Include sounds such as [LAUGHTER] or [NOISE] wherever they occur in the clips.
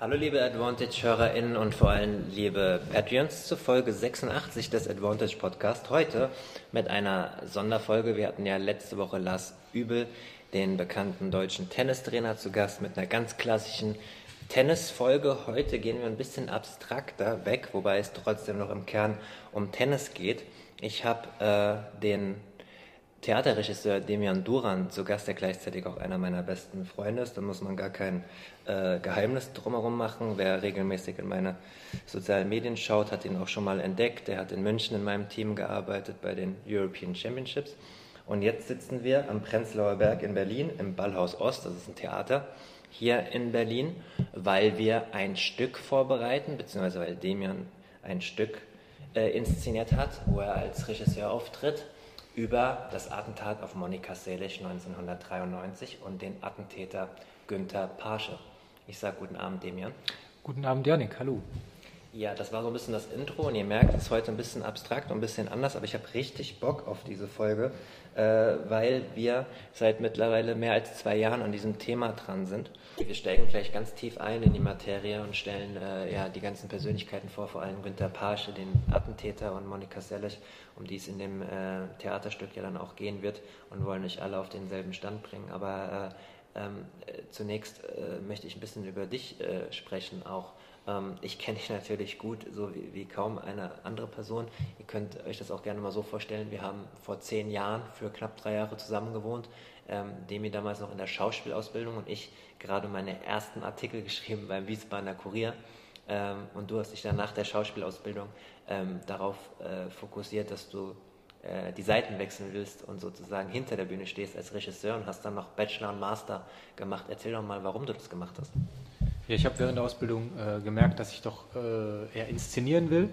Hallo liebe Advantage-HörerInnen und vor allem liebe Patreons zur Folge 86 des Advantage Podcast. Heute mit einer Sonderfolge. Wir hatten ja letzte Woche Lars Übel, den bekannten deutschen Tennistrainer, zu Gast mit einer ganz klassischen Tennisfolge. Heute gehen wir ein bisschen abstrakter weg, wobei es trotzdem noch im Kern um Tennis geht. Ich habe äh, den Theaterregisseur Demian Duran zu Gast, der gleichzeitig auch einer meiner besten Freunde ist. Da muss man gar kein äh, Geheimnis drumherum machen. Wer regelmäßig in meine sozialen Medien schaut, hat ihn auch schon mal entdeckt. Er hat in München in meinem Team gearbeitet bei den European Championships. Und jetzt sitzen wir am Prenzlauer Berg in Berlin im Ballhaus Ost, das ist ein Theater hier in Berlin, weil wir ein Stück vorbereiten, beziehungsweise weil Demian ein Stück äh, inszeniert hat, wo er als Regisseur auftritt über das Attentat auf Monika Seelig 1993 und den Attentäter Günther Pasche. Ich sage guten Abend, Demian. Guten Abend, Janik. Hallo. Ja, das war so ein bisschen das Intro und ihr merkt, es ist heute ein bisschen abstrakt und ein bisschen anders, aber ich habe richtig Bock auf diese Folge, äh, weil wir seit mittlerweile mehr als zwei Jahren an diesem Thema dran sind. Wir steigen gleich ganz tief ein in die Materie und stellen äh, ja, die ganzen Persönlichkeiten vor, vor allem Günter Pasche, den Attentäter und Monika Sellig, um die es in dem äh, Theaterstück ja dann auch gehen wird und wollen nicht alle auf denselben Stand bringen. Aber äh, ähm, äh, zunächst äh, möchte ich ein bisschen über dich äh, sprechen auch. Ähm, ich kenne dich natürlich gut, so wie, wie, kaum eine andere Person. Ihr könnt euch das auch gerne mal so vorstellen. Wir haben vor zehn Jahren für knapp drei Jahre zusammen gewohnt. Ähm, Demi damals noch in der Schauspielausbildung und ich gerade meine ersten Artikel [LAUGHS] geschrieben beim Wiesbadener Kurier. Ähm, und du hast dich dann nach der Schauspielausbildung ähm, darauf äh, fokussiert, dass du äh, die Seiten wechseln willst und sozusagen hinter der Bühne stehst als Regisseur und hast dann noch Bachelor und Master gemacht. Erzähl doch mal, warum du das gemacht hast. Ja, ich habe während der Ausbildung äh, gemerkt, dass ich doch äh, eher inszenieren will.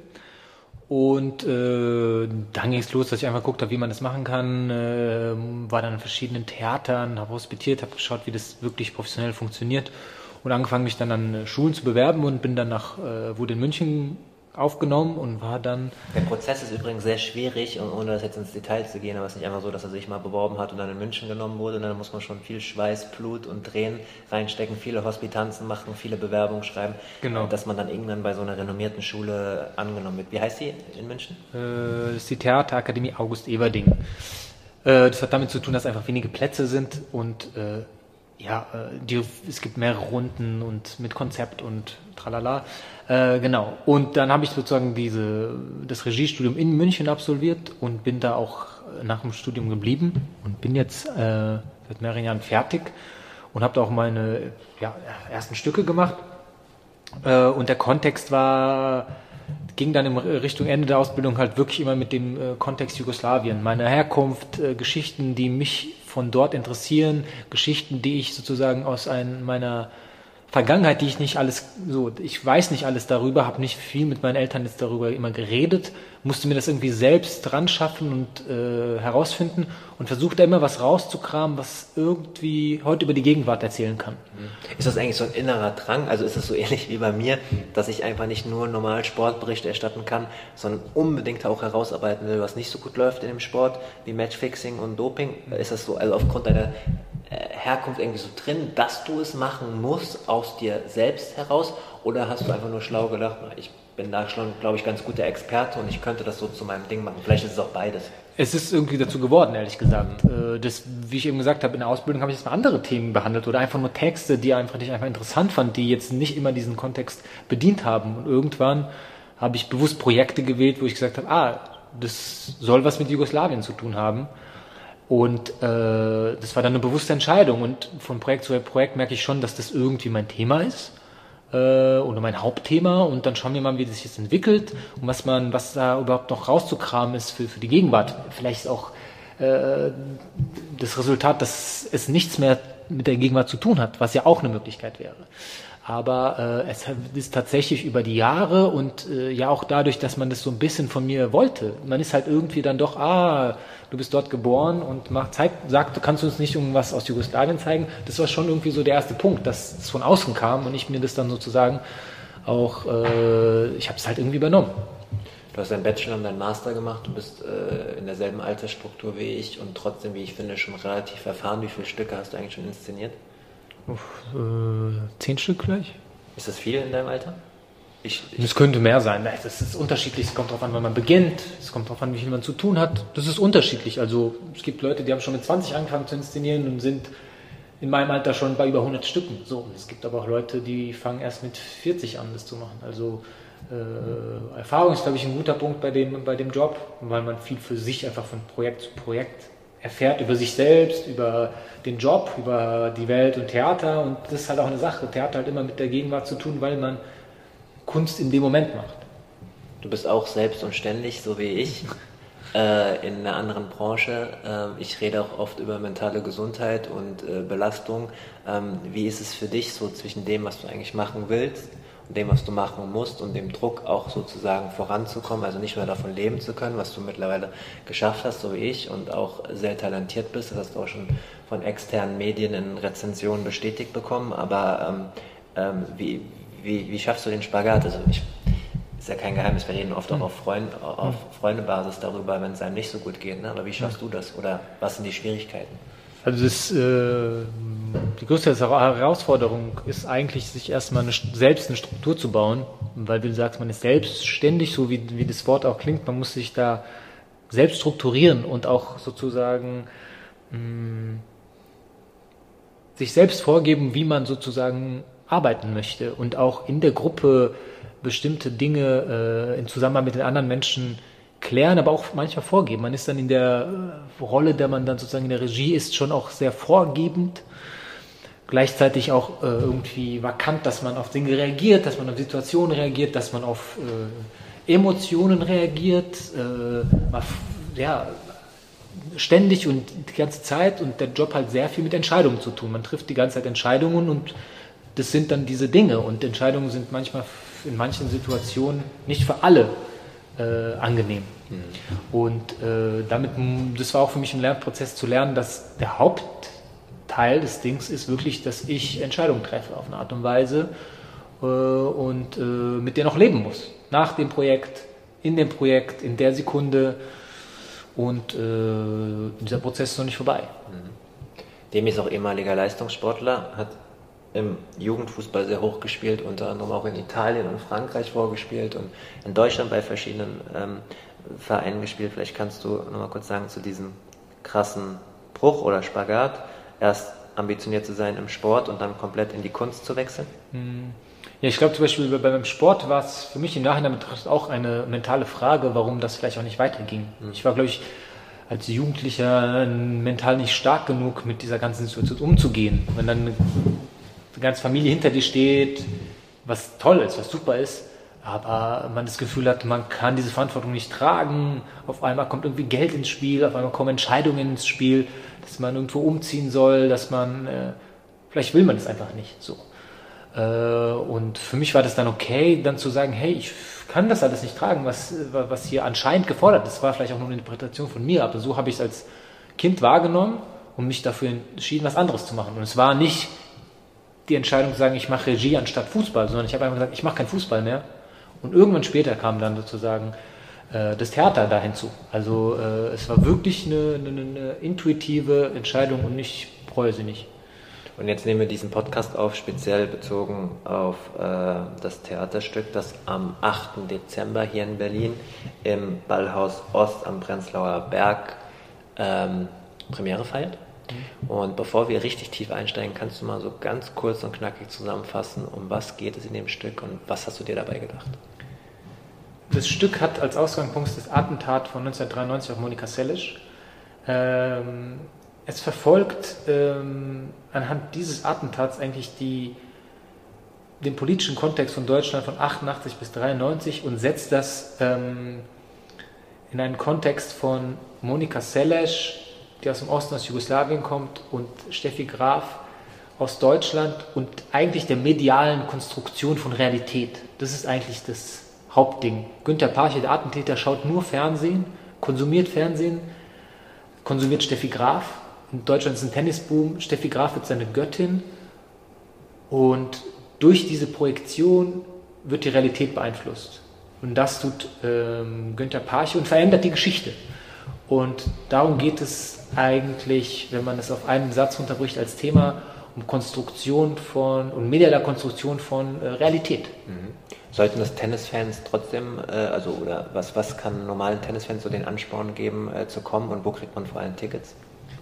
Und äh, dann ging es los, dass ich einfach geguckt habe, wie man das machen kann. Äh, war dann in verschiedenen Theatern, habe hospitiert, habe geschaut, wie das wirklich professionell funktioniert. Und angefangen, mich dann an äh, Schulen zu bewerben und bin dann nach, äh, wurde in München aufgenommen und war dann. Der Prozess ist übrigens sehr schwierig, ohne das jetzt ins Detail zu gehen, aber es ist nicht einfach so, dass er sich mal beworben hat und dann in München genommen wurde. Und dann muss man schon viel Schweiß, Blut und Tränen reinstecken, viele Hospitanzen machen, viele Bewerbungen schreiben, genau. dass man dann irgendwann bei so einer renommierten Schule angenommen wird. Wie heißt die in München? Äh, das ist die Theaterakademie August Everding. Äh, das hat damit zu tun, dass einfach wenige Plätze sind und äh, ja, äh, die, es gibt mehrere Runden und mit Konzept und tralala. Äh, genau. Und dann habe ich sozusagen diese, das Regiestudium in München absolviert und bin da auch nach dem Studium geblieben und bin jetzt äh, seit mehreren Jahren fertig und habe da auch meine ja, ersten Stücke gemacht. Äh, und der Kontext war, ging dann in Richtung Ende der Ausbildung halt wirklich immer mit dem äh, Kontext Jugoslawien, meine Herkunft, äh, Geschichten, die mich von dort interessieren, Geschichten, die ich sozusagen aus ein, meiner Vergangenheit, die ich nicht alles so, ich weiß nicht alles darüber, habe nicht viel mit meinen Eltern jetzt darüber immer geredet, musste mir das irgendwie selbst dran schaffen und äh, herausfinden und versuchte immer was rauszukramen, was irgendwie heute über die Gegenwart erzählen kann. Ist das eigentlich so ein innerer Drang? Also ist es so ähnlich wie bei mir, dass ich einfach nicht nur normal Sportberichte erstatten kann, sondern unbedingt auch herausarbeiten will, was nicht so gut läuft in dem Sport, wie Matchfixing und Doping? Ist das so, also aufgrund deiner Herkunft irgendwie so drin, dass du es machen musst aus dir selbst heraus? Oder hast du einfach nur schlau gedacht, ich bin da schon, glaube ich, ganz guter Experte und ich könnte das so zu meinem Ding machen? Vielleicht ist es auch beides. Es ist irgendwie dazu geworden, ehrlich gesagt. Mhm. Das, wie ich eben gesagt habe, in der Ausbildung habe ich jetzt mal andere Themen behandelt oder einfach nur Texte, die einfach nicht einfach interessant fand, die jetzt nicht immer diesen Kontext bedient haben. Und irgendwann habe ich bewusst Projekte gewählt, wo ich gesagt habe, ah, das soll was mit Jugoslawien zu tun haben. Und äh, das war dann eine bewusste Entscheidung. Und von Projekt zu Projekt merke ich schon, dass das irgendwie mein Thema ist äh, oder mein Hauptthema. Und dann schauen wir mal, wie das sich jetzt entwickelt und was man, was da überhaupt noch rauszukramen ist für, für die Gegenwart. Vielleicht auch äh, das Resultat, dass es nichts mehr mit der Gegenwart zu tun hat, was ja auch eine Möglichkeit wäre. Aber äh, es ist tatsächlich über die Jahre und äh, ja auch dadurch, dass man das so ein bisschen von mir wollte. Man ist halt irgendwie dann doch, ah, du bist dort geboren und macht, zeig, sagt, kannst uns nicht irgendwas aus Jugoslawien zeigen? Das war schon irgendwie so der erste Punkt, dass es von außen kam und ich mir das dann sozusagen auch, äh, ich habe es halt irgendwie übernommen. Du hast deinen Bachelor und deinen Master gemacht, du bist äh, in derselben Altersstruktur wie ich und trotzdem, wie ich finde, schon relativ erfahren. Wie viele Stücke hast du eigentlich schon inszeniert? Uff, äh, zehn Stück gleich. Ist das viel in deinem Alter? Ich, ich es könnte mehr sein. Das ist unterschiedlich. Es kommt darauf an, wann man beginnt. Es kommt darauf an, wie viel man zu tun hat. Das ist unterschiedlich. Also es gibt Leute, die haben schon mit 20 angefangen zu inszenieren und sind in meinem Alter schon bei über 100 Stücken. So, es gibt aber auch Leute, die fangen erst mit 40 an, das zu machen. Also äh, Erfahrung ist, glaube ich, ein guter Punkt bei dem, bei dem Job, weil man viel für sich einfach von Projekt zu Projekt erfährt über sich selbst, über den Job, über die Welt und Theater. Und das ist halt auch eine Sache. Theater hat immer mit der Gegenwart zu tun, weil man Kunst in dem Moment macht. Du bist auch selbst und ständig, so wie ich, [LAUGHS] äh, in einer anderen Branche. Äh, ich rede auch oft über mentale Gesundheit und äh, Belastung. Ähm, wie ist es für dich so zwischen dem, was du eigentlich machen willst? Dem, was du machen musst und dem Druck auch sozusagen voranzukommen, also nicht nur davon leben zu können, was du mittlerweile geschafft hast, so wie ich und auch sehr talentiert bist, das hast du auch schon von externen Medien in Rezensionen bestätigt bekommen, aber ähm, ähm, wie, wie, wie schaffst du den Spagat? Also ich, ist ja kein Geheimnis, wir reden oft auch hm. auf, Freund, auf hm. Freundebasis darüber, wenn es einem nicht so gut geht, ne? aber wie schaffst du das oder was sind die Schwierigkeiten? Also das, äh, die größte Herausforderung ist eigentlich, sich erstmal eine, selbst eine Struktur zu bauen, weil wie du sagst, man ist selbstständig, so wie, wie das Wort auch klingt, man muss sich da selbst strukturieren und auch sozusagen mh, mm, sich selbst vorgeben, wie man sozusagen arbeiten möchte und auch in der Gruppe bestimmte Dinge äh, in Zusammenhang mit den anderen Menschen klären, aber auch manchmal vorgeben. Man ist dann in der äh, Rolle, der man dann sozusagen in der Regie ist, schon auch sehr vorgebend. Gleichzeitig auch äh, irgendwie vakant, dass man auf Dinge reagiert, dass man auf Situationen reagiert, dass man auf äh, Emotionen reagiert. Äh, ja, ständig und die ganze Zeit und der Job hat sehr viel mit Entscheidungen zu tun. Man trifft die ganze Zeit Entscheidungen und das sind dann diese Dinge und Entscheidungen sind manchmal in manchen Situationen nicht für alle äh, angenehm. Mhm. Und äh, damit, das war auch für mich ein Lernprozess zu lernen, dass der Hauptteil des Dings ist wirklich, dass ich Entscheidungen treffe auf eine Art und Weise äh, und äh, mit der noch leben muss. Nach dem Projekt, in dem Projekt, in der Sekunde. Und äh, dieser Prozess ist noch nicht vorbei. Mhm. Dem ist auch ehemaliger Leistungssportler, hat im Jugendfußball sehr hoch gespielt, unter anderem auch in Italien und Frankreich vorgespielt und in Deutschland bei verschiedenen ähm, Vereinen gespielt. Vielleicht kannst du nochmal kurz sagen zu diesem krassen Bruch oder Spagat, erst ambitioniert zu sein im Sport und dann komplett in die Kunst zu wechseln? Hm. Ja, ich glaube zum Beispiel beim Sport war es für mich im Nachhinein betrachtet auch eine mentale Frage, warum das vielleicht auch nicht weiterging. Mhm. Ich war, glaube ich, als Jugendlicher mental nicht stark genug, mit dieser ganzen Situation umzugehen. Wenn dann die ganze Familie hinter dir steht, was toll ist, was super ist, aber man das Gefühl hat, man kann diese Verantwortung nicht tragen. Auf einmal kommt irgendwie Geld ins Spiel, auf einmal kommen Entscheidungen ins Spiel, dass man irgendwo umziehen soll, dass man, äh, vielleicht will man es einfach nicht so. Äh, und für mich war das dann okay, dann zu sagen, hey, ich kann das alles nicht tragen, was, was hier anscheinend gefordert ist. Das war vielleicht auch nur eine Interpretation von mir, aber so habe ich es als Kind wahrgenommen und mich dafür entschieden, was anderes zu machen. Und es war nicht die Entscheidung zu sagen, ich mache Regie anstatt Fußball, sondern ich habe einfach gesagt, ich mache keinen Fußball mehr. Und irgendwann später kam dann sozusagen äh, das Theater da hinzu. Also äh, es war wirklich eine, eine, eine, intuitive Entscheidung und ich bereue sie nicht. Und jetzt nehmen wir diesen Podcast auf, speziell bezogen auf äh, das Theaterstück, das am 8. Dezember hier in Berlin im Ballhaus Ost am Prenzlauer Berg ähm, Premiere feiert. Und bevor wir richtig tief einsteigen, kannst du mal so ganz kurz und knackig zusammenfassen, um was geht es in dem Stück und was hast du dir dabei gedacht? Das Stück hat als Ausgangspunkt das Attentat von 1993 auf Monika Seles. Ähm, es verfolgt ähm, anhand dieses Attentats eigentlich die, den politischen Kontext von Deutschland von 88 bis 93 und setzt das ähm, in einen Kontext von Monika Seles, die aus dem Osten, aus Jugoslawien kommt, und Steffi Graf aus Deutschland und eigentlich der medialen Konstruktion von Realität. Das ist eigentlich das Hauptding. Günter Parche, der Attentäter, schaut nur Fernsehen, konsumiert Fernsehen, konsumiert Steffi Graf. In Deutschland ist ein Tennisboom. Steffi Graf wird seine Göttin. Und durch diese Projektion wird die Realität beeinflusst. Und das tut ähm, Günter Parche und verändert die Geschichte. Und darum geht es eigentlich, wenn man es auf einen Satz unterbricht, als Thema um Konstruktion von und medialer Konstruktion von äh, Realität. Mhm. Sollten das Tennisfans trotzdem, äh, also oder was, was kann normalen Tennisfans so den Ansporn geben, äh, zu kommen und wo kriegt man vor allem Tickets?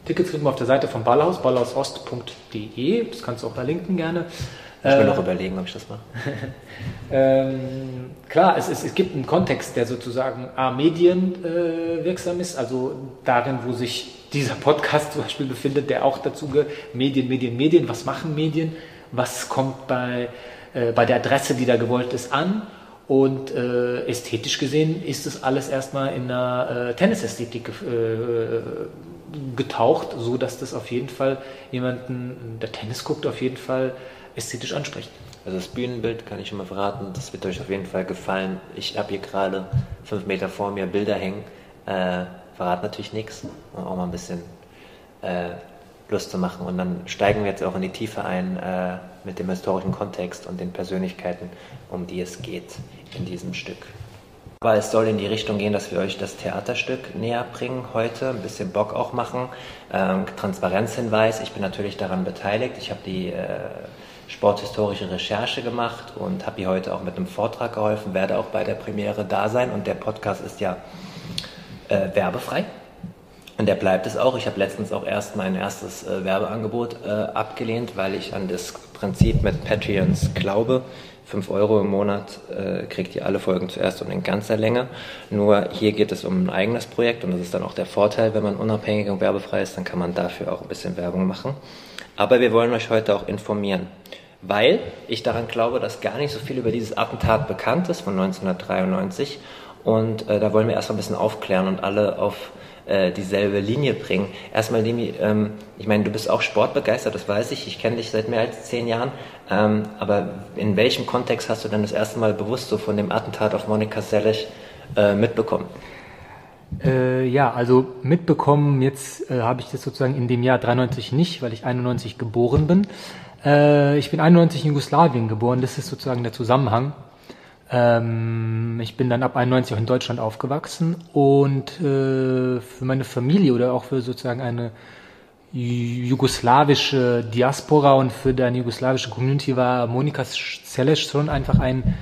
Tickets kriegt man auf der Seite von Ballhaus, ballhausost.de, das kannst du auch verlinken gerne. Ich will äh, noch überlegen, ob ich das mache. [LAUGHS] ähm, klar, es, es, es, gibt einen Kontext, der sozusagen A, medienwirksam äh, ist, also darin, wo sich dieser Podcast [LAUGHS] zum Beispiel befindet, der auch dazu gehört, Medien, Medien, Medien, was machen Medien, was kommt bei, äh, bei der Adresse, die da gewollt ist, an? Und äh, ästhetisch gesehen ist es alles erstmal in einer äh, Tennisästhetik äh, getaucht, so dass das auf jeden Fall jemanden, der Tennis guckt, auf jeden Fall ästhetisch anspricht. Also das Bühnenbild kann ich schon mal verraten, das wird euch auf jeden Fall gefallen. Ich habe hier gerade fünf Meter vor mir Bilder hängen. Äh, verrat natürlich nichts, um auch mal ein bisschen äh, Lust zu machen. Und dann steigen wir jetzt auch in die Tiefe ein äh, mit dem historischen Kontext und den Persönlichkeiten, um die es geht in diesem Stück. Aber es soll in die Richtung gehen, dass wir euch das Theaterstück näher bringen heute, ein bisschen Bock auch machen. Ähm, Transparenzhinweis, ich bin natürlich daran beteiligt. Ich habe die äh, sporthistorische Recherche gemacht und habe ihr heute auch mit einem Vortrag geholfen, werde auch bei der Premiere da sein und der Podcast ist ja äh, werbefrei. Und der bleibt es auch. Ich habe letztens auch erst mein erstes äh, Werbeangebot äh, abgelehnt, weil ich an das Prinzip mit Patreons glaube. 5 Euro im Monat äh, kriegt ihr alle Folgen zuerst und in ganzer Länge. Nur hier geht es um ein eigenes Projekt und das ist dann auch der Vorteil, wenn man unabhängig und werbefrei ist, dann kann man dafür auch ein bisschen Werbung machen. Aber wir wollen euch heute auch informieren weil ich daran glaube, dass gar nicht so viel über dieses Attentat bekannt ist von 1993. Und äh, da wollen wir erstmal ein bisschen aufklären und alle auf äh, dieselbe Linie bringen. Erstmal, Demi, ähm, ich meine, du bist auch sportbegeistert, das weiß ich. Ich kenne dich seit mehr als zehn Jahren. Ähm, aber in welchem Kontext hast du denn das erste Mal bewusst so von dem Attentat auf Monika Seles äh, mitbekommen? Äh, ja, also mitbekommen, jetzt äh, habe ich das sozusagen in dem Jahr 93 nicht, weil ich 91 geboren bin. Äh, ich bin 91 in Jugoslawien geboren, das ist sozusagen der Zusammenhang. Ähm, ich bin dann ab 91 auch in Deutschland aufgewachsen und äh, für meine Familie oder auch für sozusagen eine jugoslawische Diaspora und für deine jugoslawische Community war Monika Seles schon einfach ein,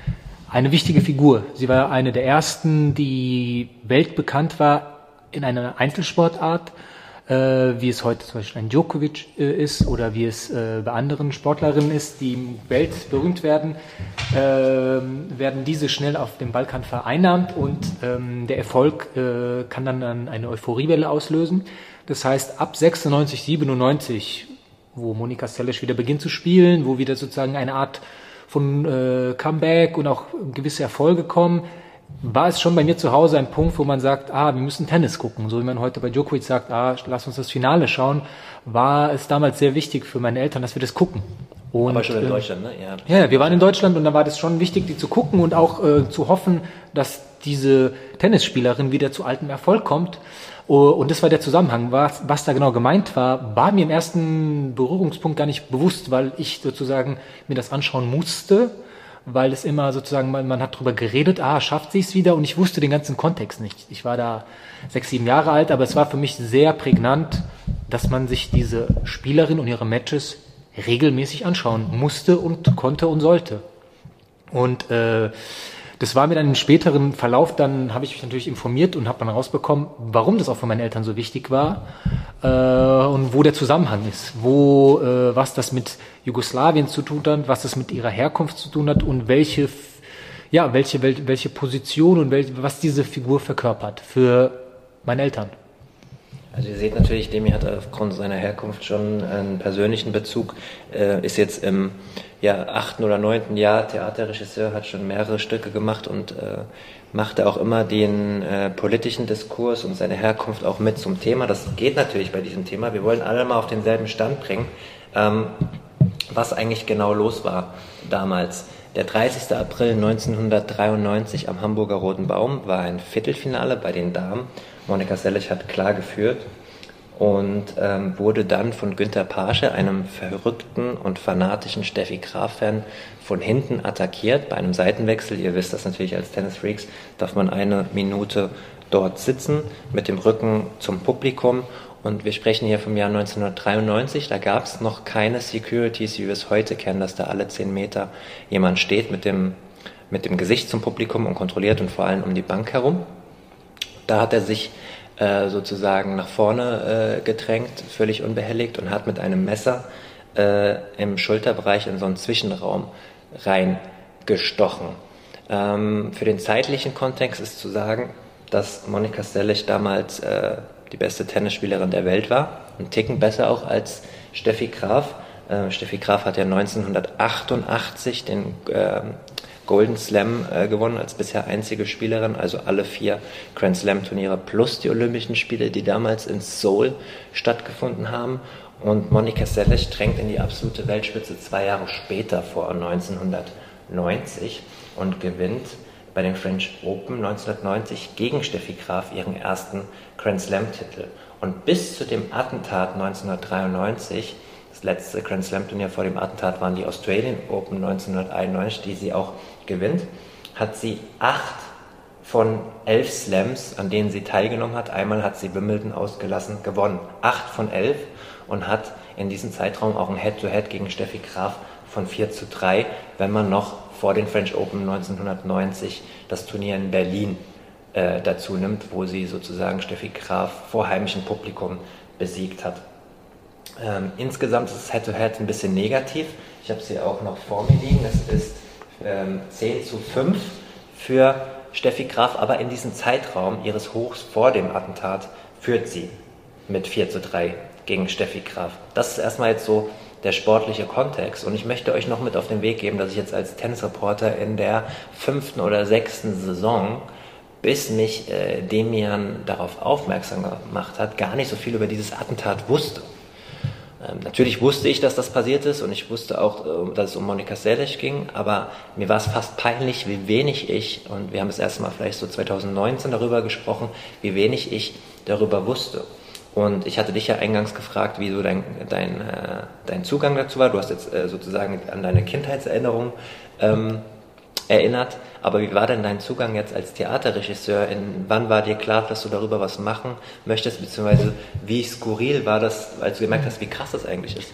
eine wichtige Figur. Sie war eine der ersten, die weltbekannt war in einer Einzelsportart wie es heute zum Beispiel ein Djokovic äh, ist oder wie es äh, bei anderen Sportlerinnen ist, die im Welt berühmt werden, äh, werden diese schnell auf dem Balkan vereinnahmt und ähm, der Erfolg äh, kann dann eine Euphoriewelle auslösen. Das heißt, ab 96, 97, wo Monika Seles wieder beginnt zu spielen, wo wieder sozusagen eine Art von äh, Comeback und auch gewisse Erfolge kommen, war es schon bei mir zu Hause ein Punkt, wo man sagt, ah, wir müssen Tennis gucken. So wie man heute bei Djokovic sagt, ah, lass uns das Finale schauen, war es damals sehr wichtig für meine Eltern, dass wir das gucken. Und, Aber schon in ähm, Deutschland, ne? Ja, ja, wir waren in Deutschland und da war das schon wichtig, die zu gucken und auch äh, zu hoffen, dass diese Tennisspielerin wieder zu altem Erfolg kommt. Oh, und das war der Zusammenhang. Was, was da genau gemeint war, war mir im ersten Berührungspunkt gar nicht bewusst, weil ich sozusagen mir das anschauen musste weil es immer sozusagen, man, man hat drüber geredet, ah, schafft sie es wieder und ich wusste den ganzen Kontext nicht. Ich war da sechs, sieben Jahre alt, aber es war für mich sehr prägnant, dass man sich diese Spielerin und ihre Matches regelmäßig anschauen musste und konnte und sollte. Und äh, das war mir dann im späteren Verlauf, dann habe ich mich natürlich informiert und habe dann rausbekommen, warum das auch für meine Eltern so wichtig war äh, und wo der Zusammenhang ist, wo äh, was das mit Jugoslawien zu tun hat, was das mit ihrer Herkunft zu tun hat und welche ja welche welche Position und welche, was diese Figur verkörpert für meine Eltern. Also ihr seht natürlich, Demi hat aufgrund seiner Herkunft schon einen persönlichen Bezug, äh, ist jetzt im ja, achten oder neunten Jahr Theaterregisseur, hat schon mehrere Stücke gemacht und äh, machte auch immer den äh, politischen Diskurs und seine Herkunft auch mit zum Thema. Das geht natürlich bei diesem Thema. Wir wollen alle mal auf denselben Stand bringen. Ähm, was eigentlich genau los war damals. Der 30. April 1993 am Hamburger Roten Baum war ein Viertelfinale bei den Damen. Monika Selich hat klar geführt und ähm, wurde dann von Günter Pasche, einem verrückten und fanatischen Steffi Graf-Fan, von hinten attackiert bei einem Seitenwechsel. Ihr wisst das natürlich als Tennisfreaks, darf man eine Minute dort sitzen mit dem Rücken zum Publikum und wir sprechen hier vom Jahr 1993, da gab es noch keine Securities, wie wir es heute kennen, dass da alle zehn Meter jemand steht mit dem, mit dem Gesicht zum Publikum und kontrolliert und vor allem um die Bank herum. Da hat er sich äh, sozusagen nach vorne äh, gedrängt, völlig unbehelligt und hat mit einem Messer äh, im Schulterbereich in so einen Zwischenraum reingestochen. Ähm, für den zeitlichen Kontext ist zu sagen, dass Monika Stellig damals äh, die beste Tennisspielerin der Welt war. Ein Ticken besser auch als Steffi Graf. Äh, Steffi Graf hat ja 1988 den äh, Golden Slam äh, gewonnen als bisher einzige Spielerin, also alle vier Grand Slam Turniere plus die Olympischen Spiele, die damals in Seoul stattgefunden haben. Und Monika Seles drängt in die absolute Weltspitze zwei Jahre später vor, 1990, und gewinnt bei den French Open 1990 gegen Steffi Graf ihren ersten Grand Slam-Titel. Und bis zu dem Attentat 1993, das letzte Grand Slam-Turnier vor dem Attentat waren die Australian Open 1991, die sie auch gewinnt, hat sie acht von elf Slams, an denen sie teilgenommen hat, einmal hat sie Wimbledon ausgelassen, gewonnen. Acht von elf und hat in diesem Zeitraum auch ein Head-to-Head -Head gegen Steffi Graf von 4 zu 3, wenn man noch vor den French Open 1990 das Turnier in Berlin äh, dazu nimmt, wo sie sozusagen Steffi Graf vor heimischem Publikum besiegt hat. Ähm, insgesamt ist das Head-to-Head -Head ein bisschen negativ. Ich habe sie auch noch vor mir liegen. Es ist ähm, 10 zu 5 für Steffi Graf, aber in diesem Zeitraum ihres Hochs vor dem Attentat führt sie mit 4 zu 3 gegen Steffi Graf. Das ist erstmal jetzt so der sportliche Kontext. Und ich möchte euch noch mit auf den Weg geben, dass ich jetzt als Tennisreporter in der fünften oder sechsten Saison, bis mich äh, Demian darauf aufmerksam gemacht hat, gar nicht so viel über dieses Attentat wusste. Ähm, natürlich wusste ich, dass das passiert ist und ich wusste auch, äh, dass es um Monika Seles ging, aber mir war es fast peinlich, wie wenig ich, und wir haben das erste Mal vielleicht so 2019 darüber gesprochen, wie wenig ich darüber wusste. Und ich hatte dich ja eingangs gefragt, wie so dein, dein, äh, dein Zugang dazu war. Du hast jetzt äh, sozusagen an deine Kindheitserinnerung ähm, erinnert. Aber wie war denn dein Zugang jetzt als Theaterregisseur? In, wann war dir klar, dass du darüber was machen möchtest? Beziehungsweise wie skurril war das, als du gemerkt hast, wie krass das eigentlich ist?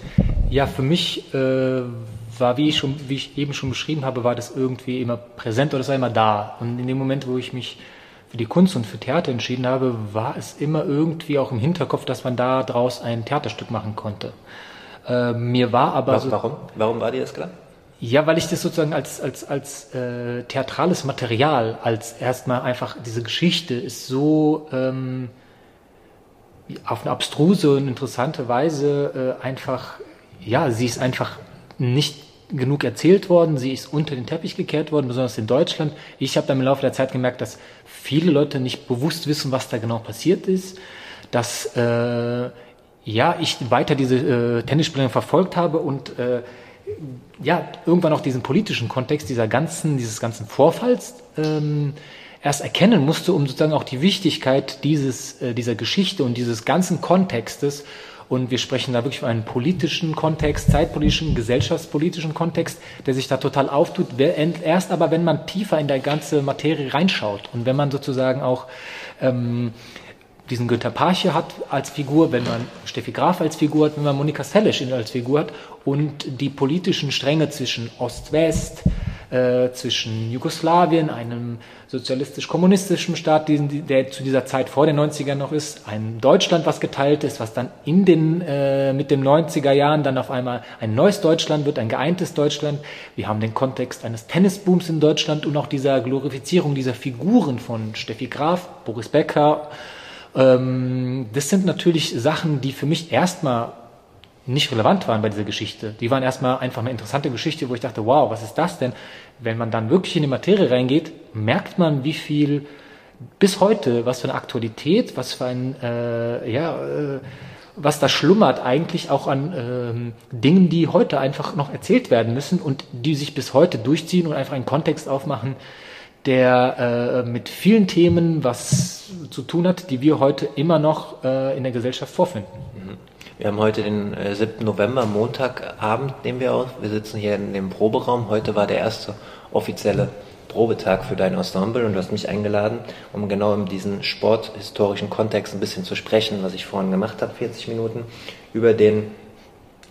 Ja, für mich äh, war, wie ich, schon, wie ich eben schon beschrieben habe, war das irgendwie immer präsent oder es war immer da. Und in dem Moment, wo ich mich für die Kunst und für Theater entschieden habe, war es immer irgendwie auch im Hinterkopf, dass man da draus ein Theaterstück machen konnte. Äh, mir war aber warum, so, warum? Warum war dir das klar? Ja, weil ich das sozusagen als als als äh, theatrales Material, als erstmal einfach diese Geschichte ist so ähm, auf eine abstruse und interessante Weise äh, einfach, ja, sie ist einfach nicht genug erzählt worden, sie ist unter den Teppich gekehrt worden, besonders in Deutschland. Ich habe dann im Laufe der Zeit gemerkt, dass viele Leute nicht bewusst wissen, was da genau passiert ist, dass äh, ja ich weiter diese äh, Tennisspielerin verfolgt habe und äh, ja irgendwann auch diesen politischen Kontext dieser ganzen dieses ganzen Vorfalls ähm, erst erkennen musste, um sozusagen auch die Wichtigkeit dieses äh, dieser Geschichte und dieses ganzen Kontextes und wir sprechen da wirklich von einem politischen Kontext, zeitpolitischen, gesellschaftspolitischen Kontext, der sich da total auftut. Erst aber, wenn man tiefer in der ganze Materie reinschaut und wenn man sozusagen auch ähm, diesen Günter Parche hat als Figur, wenn man Steffi Graf als Figur hat, wenn man Monika Seles als Figur hat und die politischen Stränge zwischen Ost-West, äh, zwischen Jugoslawien, einem sozialistisch-kommunistischen Staat, der zu dieser Zeit vor den 90ern noch ist, ein Deutschland, was geteilt ist, was dann in den, äh, mit den 90er Jahren dann auf einmal ein neues Deutschland wird, ein geeintes Deutschland. Wir haben den Kontext eines Tennisbooms in Deutschland und auch dieser Glorifizierung dieser Figuren von Steffi Graf, Boris Becker. Ähm, das sind natürlich Sachen, die für mich erstmal nicht relevant waren bei dieser Geschichte. Die waren erstmal einfach eine interessante Geschichte, wo ich dachte, wow, was ist das denn? Wenn man dann wirklich in die Materie reingeht, merkt man, wie viel bis heute, was für eine Aktualität, was für ein, äh, ja, äh, was da schlummert eigentlich auch an ähm, Dingen, die heute einfach noch erzählt werden müssen und die sich bis heute durchziehen und einfach einen Kontext aufmachen, der äh, mit vielen Themen was zu tun hat, die wir heute immer noch äh, in der Gesellschaft vorfinden. Mhm. Wir haben heute den äh, 7. November, Montagabend nehmen wir auf. Wir sitzen hier in dem Proberaum. Heute war der erste offizielle Probetag für dein Ensemble und du hast mich eingeladen, um genau in diesen sporthistorischen Kontext ein bisschen zu sprechen, was ich vorhin gemacht habe, 40 Minuten, über den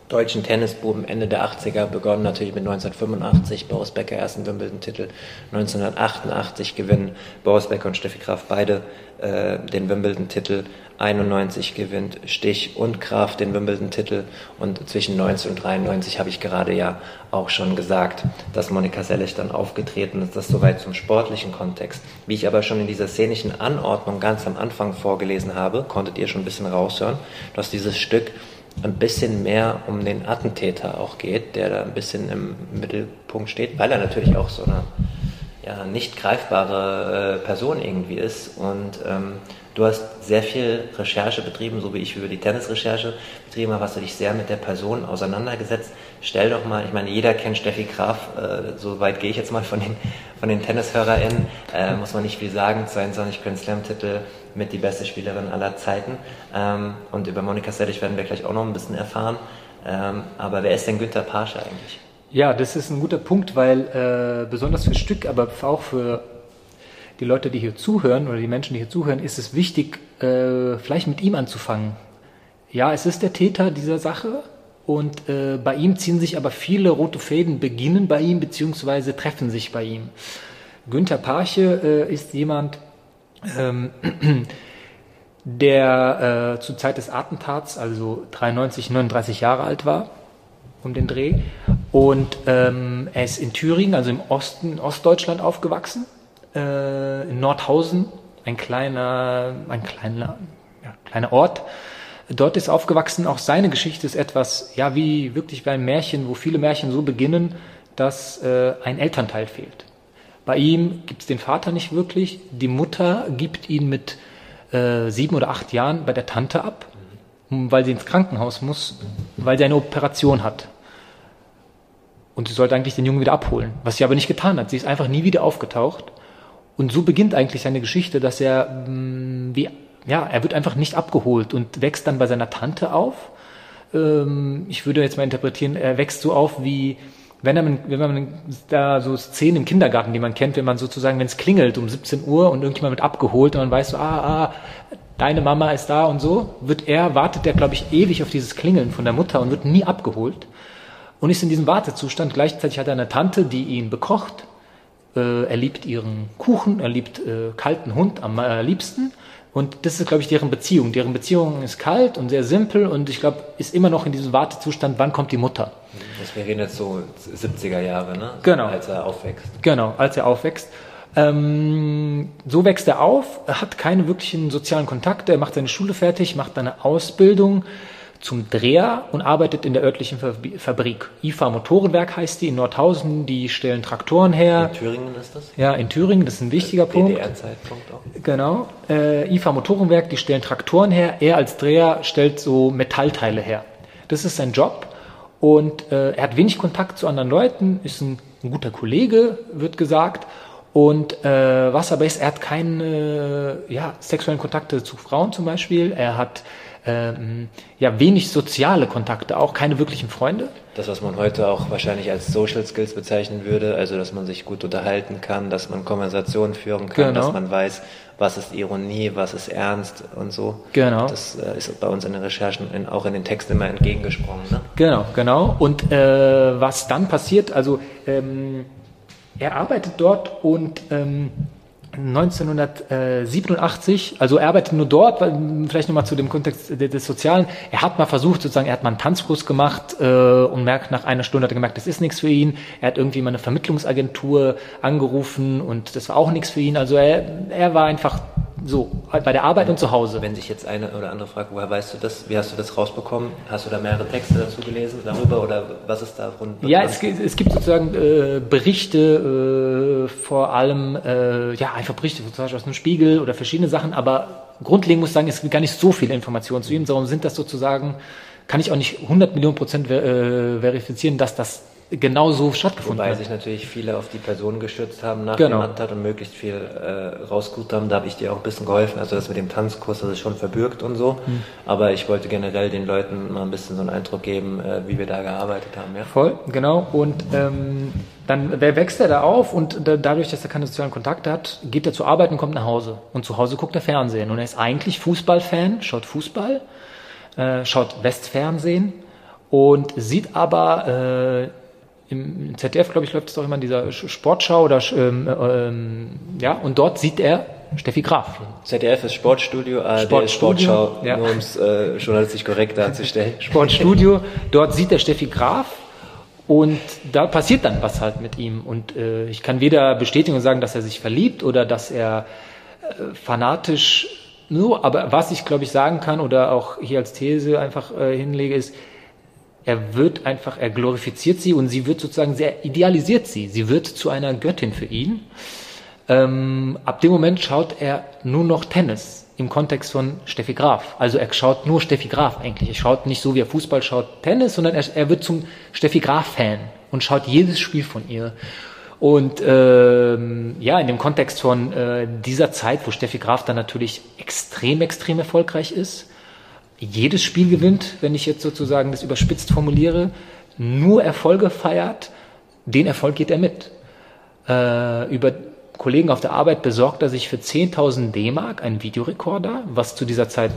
deutschen Tennisbuben Ende der 80er, begonnen natürlich mit 1985, Boris Becker ersten Wimbledon-Titel, 1988 gewinnen Boris Becker und Steffi Graf beide äh, den Wimbledon-Titel, 91 gewinnt Stich und Graf den Wimbledon-Titel und zwischen 19 und 93 habe ich gerade ja auch schon gesagt, dass Monika Sellig dann aufgetreten ist, das soweit zum sportlichen Kontext. Wie ich aber schon in dieser szenischen Anordnung ganz am Anfang vorgelesen habe, konntet ihr schon ein bisschen raushören, dass dieses Stück ein bisschen mehr um den Attentäter auch geht, der da ein bisschen im Mittelpunkt steht, weil er natürlich auch so eine ja, nicht greifbare äh, Person irgendwie ist. Und ähm, du hast sehr viel Recherche betrieben, so wie ich über die Tennisrecherche betrieben habe, hast du dich sehr mit der Person auseinandergesetzt. Stell doch mal, ich meine, jeder kennt Steffi Graf, äh, so weit gehe ich jetzt mal von den, von den TennishörerInnen, äh, muss man nicht viel sagen, 22 Grand Slam-Titel, mit die beste Spielerin aller Zeiten. Ähm, und über Monika Settich werden wir gleich auch noch ein bisschen erfahren. Ähm, aber wer ist denn Günther Parsche eigentlich? Ja, das ist ein guter Punkt, weil äh, besonders für Stück, aber auch für die Leute, die hier zuhören oder die Menschen, die hier zuhören, ist es wichtig, äh, vielleicht mit ihm anzufangen. Ja, es ist der Täter dieser Sache und äh, bei ihm ziehen sich aber viele rote Fäden, beginnen bei ihm beziehungsweise treffen sich bei ihm. Günther Parche äh, ist jemand, ähm, [CLEARS THROAT] der äh, zur Zeit des Attentats, also 93, 39 Jahre alt war, um den Dreh. Und ähm, er ist in Thüringen, also im Osten, Ostdeutschland aufgewachsen, äh, in Nordhausen, ein kleiner, ein kleiner, ja, kleiner Ort. Dort ist aufgewachsen. Auch seine Geschichte ist etwas, ja, wie wirklich wie ein Märchen, wo viele Märchen so beginnen, dass äh, ein Elternteil fehlt. Bei ihm gibt es den Vater nicht wirklich. Die Mutter gibt ihn mit äh, sieben oder acht Jahren bei der Tante ab, weil sie ins Krankenhaus muss, weil sie eine Operation hat. Und sie sollte eigentlich den Jungen wieder abholen, was sie aber nicht getan hat. Sie ist einfach nie wieder aufgetaucht. Und so beginnt eigentlich seine Geschichte, dass er, mh, mm, wie, ja, er wird einfach nicht abgeholt und wächst dann bei seiner Tante auf. Ähm, ich würde jetzt mal interpretieren, er wächst so auf wie, wenn, man, wenn man da so Szenen im Kindergarten, die man kennt, wenn man sozusagen, wenn es klingelt um 17 Uhr und irgendjemand wird abgeholt und man weiß so, ah, ah, deine Mama ist da und so, wird er, wartet der, glaube ich, ewig auf dieses Klingeln von der Mutter und wird nie abgeholt und ist in diesem Wartezustand. Gleichzeitig hat er eine Tante, die ihn bekocht. Äh, er liebt ihren Kuchen, er liebt äh, kalten Hund am äh, liebsten und das ist, glaube ich, deren Beziehung. Deren Beziehung ist kalt und sehr simpel und ich glaube, ist immer noch in diesem Wartezustand, wann kommt die Mutter. Das wäre jetzt so 70er Jahre, ne? Genau. Als er aufwächst. Genau, als er aufwächst. Ähm, so wächst er auf, er hat keine wirklichen sozialen Kontakte, er macht seine Schule fertig, macht eine Ausbildung, zum Dreher und arbeitet in der örtlichen Fabrik. IFA Motorenwerk heißt die in Nordhausen, die stellen Traktoren her. In Thüringen ist das? Ja, in Thüringen, das ist ein wichtiger Punkt. DDR-Zeitpunkt auch. Genau. Äh, IFA Motorenwerk, die stellen Traktoren her. Er als Dreher stellt so Metallteile her. Das ist sein Job. Und äh, er hat wenig Kontakt zu anderen Leuten, ist ein, ein guter Kollege, wird gesagt. Und äh, was aber ist, er hat keine ja, sexuellen Kontakte zu Frauen zum Beispiel. Er hat ähm, ja wenig soziale Kontakte, auch keine wirklichen Freunde. Das, was man heute auch wahrscheinlich als Social Skills bezeichnen würde, also dass man sich gut unterhalten kann, dass man Konversationen führen kann, genau. dass man weiß, was ist Ironie, was ist Ernst und so. Genau. Das äh, ist bei uns in den Recherchen in, auch in den Texten immer entgegengesprungen. Ne? Genau, genau. Und äh, was dann passiert, also ähm, er arbeitet dort und ähm, 1987, also er arbeitet nur dort, vielleicht nochmal zu dem Kontext des Sozialen, er hat mal versucht, sozusagen, er hat mal einen Tanzkurs gemacht äh, und merkt, nach einer Stunde hat er gemerkt, das ist nichts für ihn. Er hat irgendwie mal eine Vermittlungsagentur angerufen und das war auch nichts für ihn. Also er, er war einfach So, bei der Arbeit und zu Hause. Wenn sich jetzt eine oder andere fragt, woher weißt du das, wie hast du das rausbekommen? Hast du da mehrere Texte dazu gelesen darüber oder was ist da rund? Ja, es, es gibt sozusagen äh, Berichte, äh, vor allem, äh, ja, einfach Berichte, zum Beispiel aus dem Spiegel oder verschiedene Sachen, aber grundlegend muss ich sagen, es gibt gar nicht so viele Informationen zu ihm, darum sind das sozusagen, kann ich auch nicht 100 Millionen Prozent ver äh, verifizieren, dass das genau so stattgefunden Wobei hat. sich natürlich viele auf die Person gestürzt haben nach Genau. dem Attentat und möglichst viel äh, rausgesucht haben. Da habe ich dir auch ein bisschen geholfen. Also das mit dem Tanzkurs, das ist schon verbürgt und so. Hm. Aber ich wollte generell den Leuten mal ein bisschen so einen Eindruck geben, äh, wie wir da gearbeitet haben. Ja? Voll, genau. Und ähm, dann wer wächst er da auf und da, dadurch, dass er keine sozialen Kontakte hat, geht er zur Arbeit und kommt nach Hause. Und zu Hause guckt er Fernsehen. Und er ist eigentlich Fußballfan, schaut Fußball, äh, schaut Westfernsehen und sieht aber äh, im ZDF, glaube ich, läuft es auch immer in dieser Sch- Sportschau oder ähm, ähm, ja, und dort sieht er Steffi Graf. ZDF ist Sportstudio, ARD Sportstudio, Sportschau, ja. nur um es äh, journalistisch korrekt darzustellen. [LAUGHS] Sportstudio. Dort sieht er Steffi Graf und da passiert dann was halt mit ihm. Und äh, ich kann weder bestätigen und sagen, dass er sich verliebt oder dass er äh, fanatisch nur, aber was ich glaube ich sagen kann oder auch hier als These einfach äh, hinlege, ist, er wird einfach, er glorifiziert sie und sie wird sozusagen sehr idealisiert sie. Sie wird zu einer Göttin für ihn. Ähm, ab dem Moment schaut er nur noch Tennis im Kontext von Steffi Graf. Also er schaut nur Steffi Graf eigentlich. Er schaut nicht so wie er Fußball schaut Tennis, sondern er, er wird zum Steffi Graf-Fan und schaut jedes Spiel von ihr. Und ähm, ja, in dem Kontext von äh, dieser Zeit, wo Steffi Graf dann natürlich extrem, extrem erfolgreich ist, jedes Spiel gewinnt, wenn ich jetzt sozusagen das überspitzt formuliere, nur Erfolge feiert, den Erfolg geht er mit. Äh, über Kollegen auf der Arbeit besorgt er sich für 10.000 D-Mark einen Videorekorder, was zu dieser Zeit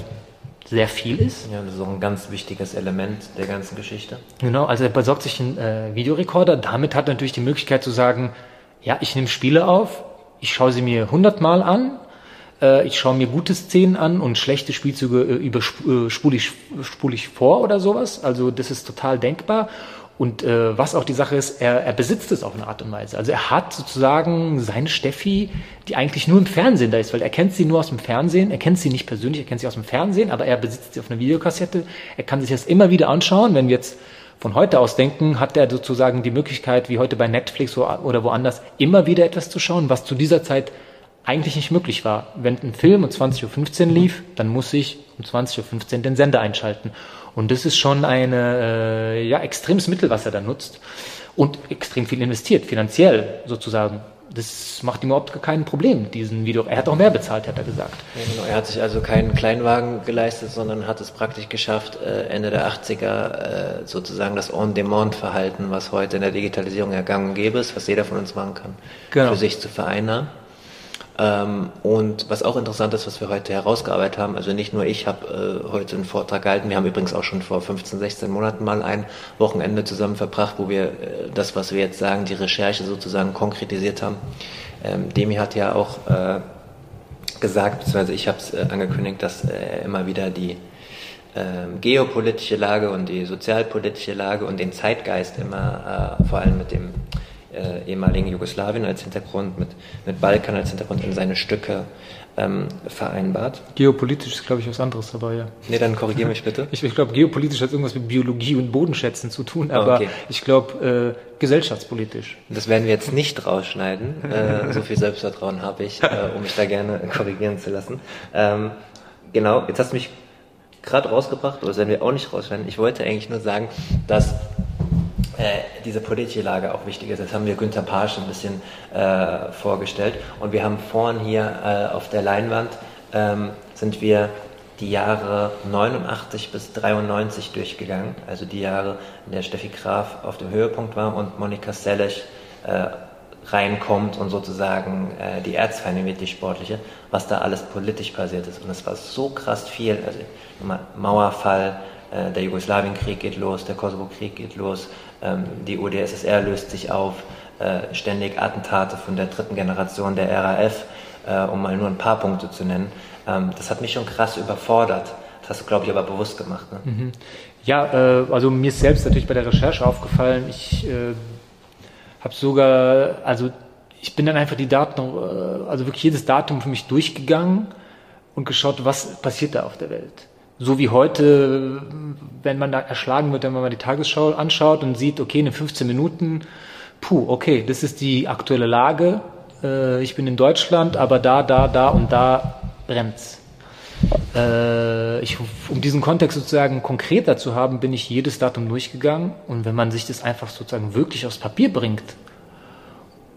sehr viel ist. Ja, das ist auch ein ganz wichtiges Element der ganzen Geschichte. Genau, also er besorgt sich einen äh, Videorekorder. Damit hat er natürlich die Möglichkeit zu sagen, ja, ich nehme Spiele auf, ich schaue sie mir hundertmal an, äh, ich schaue mir gute Szenen an und schlechte Spielzüge äh, überspule äh, ich vor oder sowas. Also das ist total denkbar. Und äh, was auch die Sache ist, er, er besitzt es auf eine Art und Weise. Also er hat sozusagen seine Steffi, die eigentlich nur im Fernsehen da ist, weil er kennt sie nur aus dem Fernsehen, er kennt sie nicht persönlich, er kennt sie aus dem Fernsehen, aber er besitzt sie auf einer Videokassette. Er kann sich das immer wieder anschauen. Wenn wir jetzt von heute aus denken, hat er sozusagen die Möglichkeit, wie heute bei Netflix oder woanders, immer wieder etwas zu schauen, was zu dieser Zeit eigentlich nicht möglich war. Wenn ein Film um 20.15 Uhr lief, dann muss ich um 20.15 Uhr den Sender einschalten. Und das ist schon ein äh, ja, extremes Mittel, was er da nutzt. Und extrem viel investiert, finanziell sozusagen. Das macht ihm überhaupt kein Problem, diesen Video. Er hat auch mehr bezahlt, hat er gesagt. Ja, genau. Er hat sich also keinen Kleinwagen geleistet, sondern hat es praktisch geschafft, äh, Ende der 80er äh, sozusagen das On-Demand-Verhalten, was heute in der Digitalisierung ja gang und gäbe ist, was jeder von uns machen kann, Genau. für sich zu vereinnahmen. Ähm, und was auch interessant ist, was wir heute herausgearbeitet haben, also nicht nur ich habe äh, heute einen Vortrag gehalten, wir haben übrigens auch schon vor 15, 16 Monaten mal ein Wochenende zusammen verbracht, wo wir äh, das, was wir jetzt sagen, die Recherche sozusagen konkretisiert haben. Ähm, Demi hat ja auch äh, gesagt, beziehungsweise ich habe es äh, angekündigt, dass äh, immer wieder die ähm, geopolitische Lage und die sozialpolitische Lage und den Zeitgeist immer äh, vor allem mit dem äh, ehemaligen Jugoslawien als Hintergrund, mit, mit Balkan als Hintergrund in seine Stücke ähm, vereinbart. Geopolitisch ist, glaube ich, was anderes dabei, ja. Nee, dann korrigier mich bitte. Ich, ich glaube, geopolitisch hat irgendwas mit Biologie und Bodenschätzen zu tun, aber Okay. ich glaube, äh, gesellschaftspolitisch. Das werden wir jetzt nicht rausschneiden. Äh, so viel Selbstvertrauen habe ich, äh, um mich da gerne korrigieren zu lassen. Ähm, genau, jetzt hast du mich gerade rausgebracht, aber das werden wir auch nicht rausschneiden. Ich wollte eigentlich nur sagen, dass äh, diese politische Lage auch wichtig ist. Das haben wir Günther Pasch ein bisschen äh, vorgestellt. Und wir haben vorhin hier äh, auf der Leinwand, ähm, sind wir die Jahre 89 bis 93 durchgegangen. Also die Jahre, in der Steffi Graf auf dem Höhepunkt war und Monika Seles äh, reinkommt und sozusagen äh, die Erzfeindin wird, die sportliche, was da alles politisch passiert ist. Und es war so krass viel. Also Mauerfall, äh, der Jugoslawienkrieg geht los, der Kosovo-Krieg geht los, ähm, die UdSSR löst sich auf, äh, ständig Attentate von der dritten Generation der RAF, äh, um mal nur ein paar Punkte zu nennen. Ähm, das hat mich schon krass überfordert. Das hast du, glaube ich, aber bewusst gemacht. Ne? Ja, äh, also mir ist selbst natürlich bei der Recherche aufgefallen, ich äh, habe sogar, also ich bin dann einfach die Daten, also wirklich jedes Datum für mich durchgegangen und geschaut, was passiert da auf der Welt. So wie heute, wenn man da erschlagen wird, wenn man mal die Tagesschau anschaut und sieht, okay, in 15 Minuten, puh, okay, das ist die aktuelle Lage. Äh, ich bin in Deutschland, aber da, da, da und da brennt's. Äh, ich, um diesen Kontext sozusagen konkreter zu haben, bin ich jedes Datum durchgegangen. Und wenn man sich das einfach sozusagen wirklich aufs Papier bringt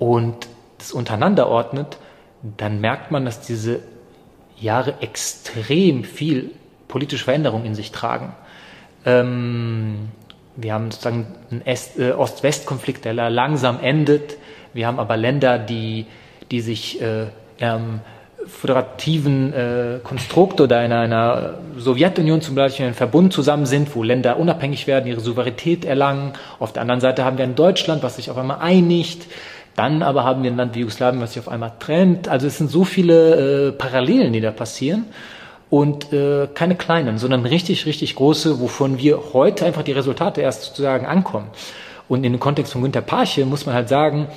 und das untereinander ordnet, dann merkt man, dass diese Jahre extrem viel politische Veränderung in sich tragen. Ähm, wir haben sozusagen einen äh, Ost-West-Konflikt, der langsam endet. Wir haben aber Länder, die, die sich äh, ähm, föderativen äh, Konstrukt oder in einer Sowjetunion zum Beispiel einen Verbund zusammen sind, wo Länder unabhängig werden, ihre Souveränität erlangen. Auf der anderen Seite haben wir ein Deutschland, was sich auf einmal einigt. Dann aber haben wir ein Land wie Jugoslawien, was sich auf einmal trennt. Also es sind so viele äh, Parallelen, die da passieren. Und äh, keine kleinen, sondern richtig, richtig große, wovon wir heute einfach die Resultate erst sozusagen ankommen. Und in dem Kontext von Günter Parche muss man halt sagen,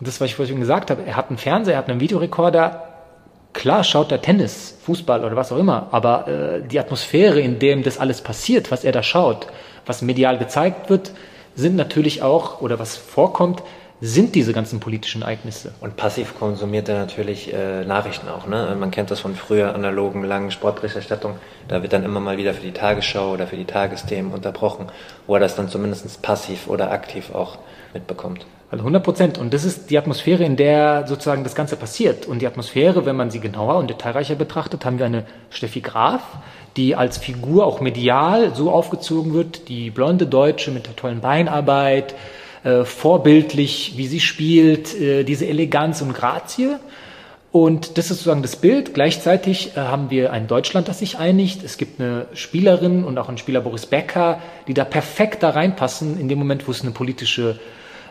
das, was ich vorhin gesagt habe, er hat einen Fernseher, er hat einen Videorekorder, Klar schaut er Tennis, Fußball oder was auch immer, aber äh, die Atmosphäre, in dem das alles passiert, was er da schaut, was medial gezeigt wird, sind natürlich auch, oder was vorkommt, sind diese ganzen politischen Ereignisse. Und passiv konsumiert er natürlich äh, Nachrichten auch. Ne? Man kennt das von früher analogen, langen Sportberichterstattung. Da wird dann immer mal wieder für die Tagesschau oder für die Tagesthemen unterbrochen, wo er das dann zumindest passiv oder aktiv auch mitbekommt. Also 100 Prozent. Und das ist die Atmosphäre, in der sozusagen das Ganze passiert. Und die Atmosphäre, wenn man sie genauer und detailreicher betrachtet, haben wir eine Steffi Graf, die als Figur auch medial so aufgezogen wird, die blonde Deutsche mit der tollen Beinarbeit, äh, vorbildlich, wie sie spielt, äh, diese Eleganz und Grazie. Und das ist sozusagen das Bild. Gleichzeitig äh, haben wir ein Deutschland, das sich einigt. Es gibt eine Spielerin und auch einen Spieler Boris Becker, die da perfekt da reinpassen in dem Moment, wo es eine politische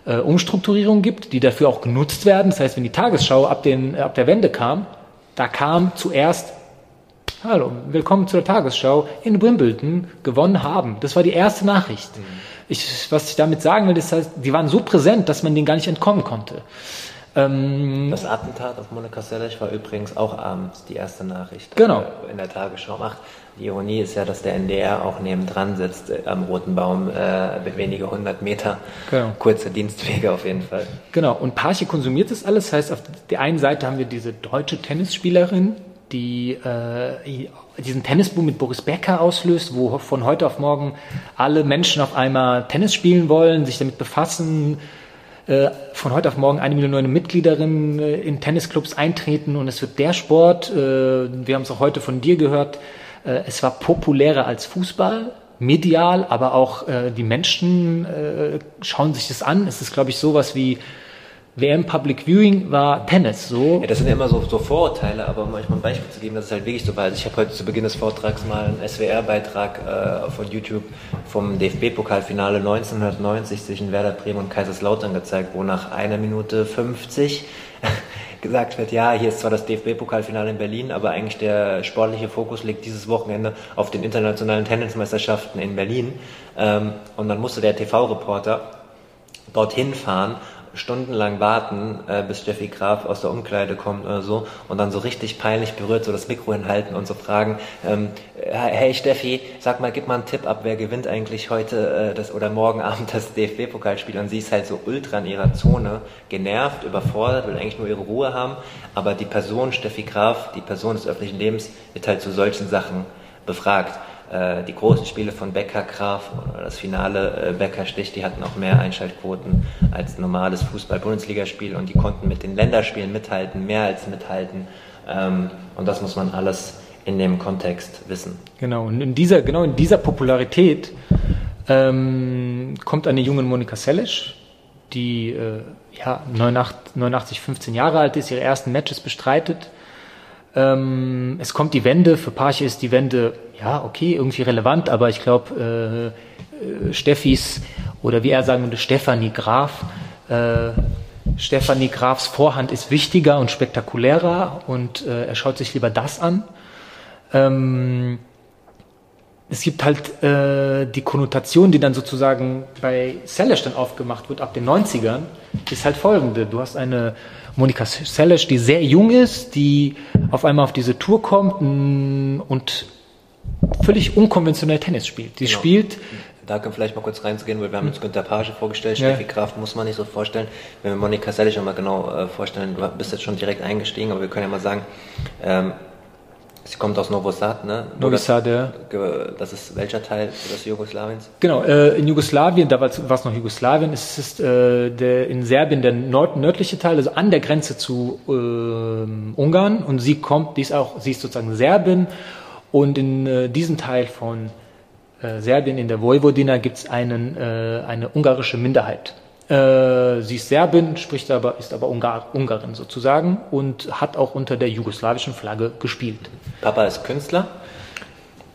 äh, Umstrukturierungen gibt, die dafür auch genutzt werden. Das heißt, wenn die Tagesschau ab, den, äh, ab der Wende kam, da kam zuerst, hallo, willkommen zur Tagesschau, in Wimbledon gewonnen haben. Das war die erste Nachricht. Mhm. Ich, was ich damit sagen will, ist, dass die waren so präsent, dass man denen gar nicht entkommen konnte. Ähm, das Attentat auf Monika Seles war übrigens auch abends die erste Nachricht. Genau. In der Tagesschau macht. Die Ironie ist ja, dass der NDR auch nebendran sitzt, äh, am Roten Baum, äh, wenige hundert Meter. Genau. Kurze Dienstwege auf jeden Fall. Genau. Und Parche konsumiert das alles. Das heißt, auf der einen Seite haben wir diese deutsche Tennisspielerin, die äh, diesen Tennisboom mit Boris Becker auslöst, wo von heute auf morgen alle Menschen auf einmal Tennis spielen wollen, sich damit befassen, äh, von heute auf morgen eine Million neue Mitgliederinnen äh, in Tennisclubs eintreten und es wird der Sport, äh, wir haben es auch heute von dir gehört, es war populärer als Fußball, medial, aber auch die Menschen schauen sich das an. Es ist, glaube ich, sowas wie WM Public Viewing war Tennis. So. Ja, das sind ja immer so, so Vorurteile, aber um euch mal ein Beispiel zu geben, das ist halt wirklich so, weil ich habe heute zu Beginn des Vortrags mal einen SWR-Beitrag äh, von YouTube vom DFB-Pokalfinale 1990 zwischen Werder Bremen und Kaiserslautern gezeigt, wo nach einer Minute 50 [LAUGHS] gesagt wird, ja, hier ist zwar das DFB-Pokalfinale in Berlin, aber eigentlich der sportliche Fokus liegt dieses Wochenende auf den internationalen Tennismeisterschaften in Berlin. Ähm, und dann musste der TV-Reporter dorthin fahren stundenlang warten, äh, bis Steffi Graf aus der Umkleide kommt oder so und dann so richtig peinlich berührt so das Mikro hinhalten und so fragen, ähm, hey Steffi, sag mal, gib mal einen Tipp ab, wer gewinnt eigentlich heute äh, das oder morgen Abend das DFB-Pokalspiel und sie ist halt so ultra in ihrer Zone, genervt, überfordert, will eigentlich nur ihre Ruhe haben, aber die Person Steffi Graf, die Person des öffentlichen Lebens, wird halt zu solchen Sachen befragt. Äh, die großen Spiele von Becker Graf, das Finale äh, Becker Stich, die hatten auch mehr Einschaltquoten als normales Fußball-Bundesligaspiel und die konnten mit den Länderspielen mithalten, mehr als mithalten. Ähm, und das muss man alles in dem Kontext wissen. Genau, und in dieser, genau in dieser Popularität ähm, kommt eine junge Monika Seles, die äh, ja, 89, 89, 15 Jahre alt ist, ihre ersten Matches bestreitet ähm, es kommt die Wende, für Parche ist die Wende, ja, okay, irgendwie relevant, aber ich glaube, äh, äh, Steffis oder wie er sagen würde, Stefanie Graf, äh, Stefanie Grafs Vorhand ist wichtiger und spektakulärer und äh, er schaut sich lieber das an. Ähm, es gibt halt äh, die Konnotation, die dann sozusagen bei Selesh dann aufgemacht wird ab den 90ern, ist halt folgende. Du hast eine Monika Selesh, die sehr jung ist, die auf einmal auf diese Tour kommt und völlig unkonventionell Tennis spielt. Die genau. spielt da können wir vielleicht mal kurz reinzugehen, weil wir haben uns Günter Page vorgestellt, ja. Steffi Kraft muss man nicht so vorstellen. Wenn wir Monika Sellig mal genau äh, vorstellen, du bist jetzt schon direkt eingestiegen, aber wir können ja mal sagen, ähm, Sie kommt aus Novosad, ne? Novi Sad, ja. Das ist welcher Teil des Jugoslawiens? Genau, äh, in Jugoslawien, da war es noch Jugoslawien, ist es äh, der, in Serbien der nord nördliche Teil, also an der Grenze zu äh, Ungarn. Und sie kommt, die ist auch, sie ist sozusagen Serbin. Und in äh, diesem Teil von äh, Serbien, in der Vojvodina, gibt es einen, äh, eine ungarische Minderheit. Äh, sie ist Serbin, spricht aber, ist aber Ungar, Ungarin sozusagen und hat auch unter der jugoslawischen Flagge gespielt. Papa ist Künstler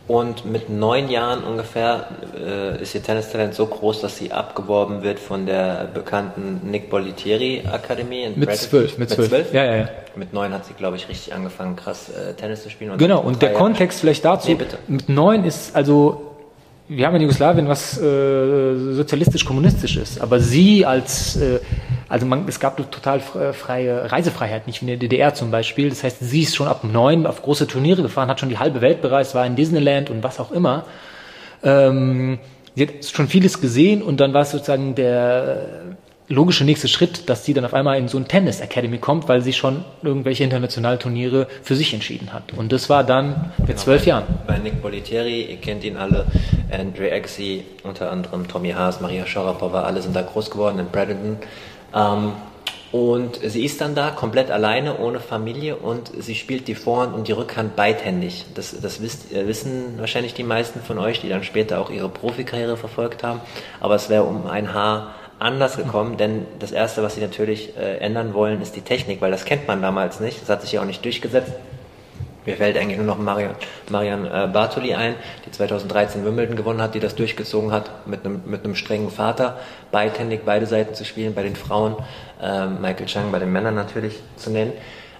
und mit neun Jahren ungefähr äh, ist ihr Tennistalent so groß, dass sie abgeworben wird von der bekannten Nick Bolitieri Akademie in Mit zwölf, mit zwölf. zwölf. Ja, ja, ja. Mit neun hat sie, glaube ich, richtig angefangen, krass äh, Tennis zu spielen. Und genau, und der Kontext vielleicht dazu, nee, mit neun ist also wir haben in Jugoslawien was äh, sozialistisch-kommunistisch ist, aber sie als, äh, also man, es gab total freie Reisefreiheit, nicht wie in der DDR zum Beispiel. Das heißt, sie ist schon ab neun auf große Turniere gefahren, hat schon die halbe Welt bereist, war in Disneyland und was auch immer. Ähm, sie hat schon vieles gesehen und dann war es sozusagen der logische nächste Schritt, dass sie dann auf einmal in so ein Tennis Academy kommt, weil sie schon irgendwelche internationalen Turniere für sich entschieden hat. Und das war dann mit genau, zwölf Jahren. Bei Nick Bolitieri, ihr kennt ihn alle, Andre Agassi, unter anderem Tommy Haas, Maria Sharapova, alle sind da groß geworden in Bradenton. Ähm, und sie ist dann da komplett alleine, ohne Familie und sie spielt die Vorhand und die Rückhand beidhändig. Das, das wisst, äh, wissen wahrscheinlich die meisten von euch, die dann später auch ihre Profikarriere verfolgt haben. Aber es wäre um ein Haar anders gekommen, denn das Erste, was sie natürlich äh, ändern wollen, ist die Technik, weil das kennt man damals nicht. Das hat sich ja auch nicht durchgesetzt. Mir fällt eigentlich nur noch Marian, Marian äh, Bartoli ein, die 2013 Wimbledon gewonnen hat, die das durchgezogen hat, mit einem, mit einem strengen Vater, beidhändig beide Seiten zu spielen, bei den Frauen, äh, Michael Chang bei den Männern natürlich zu nennen.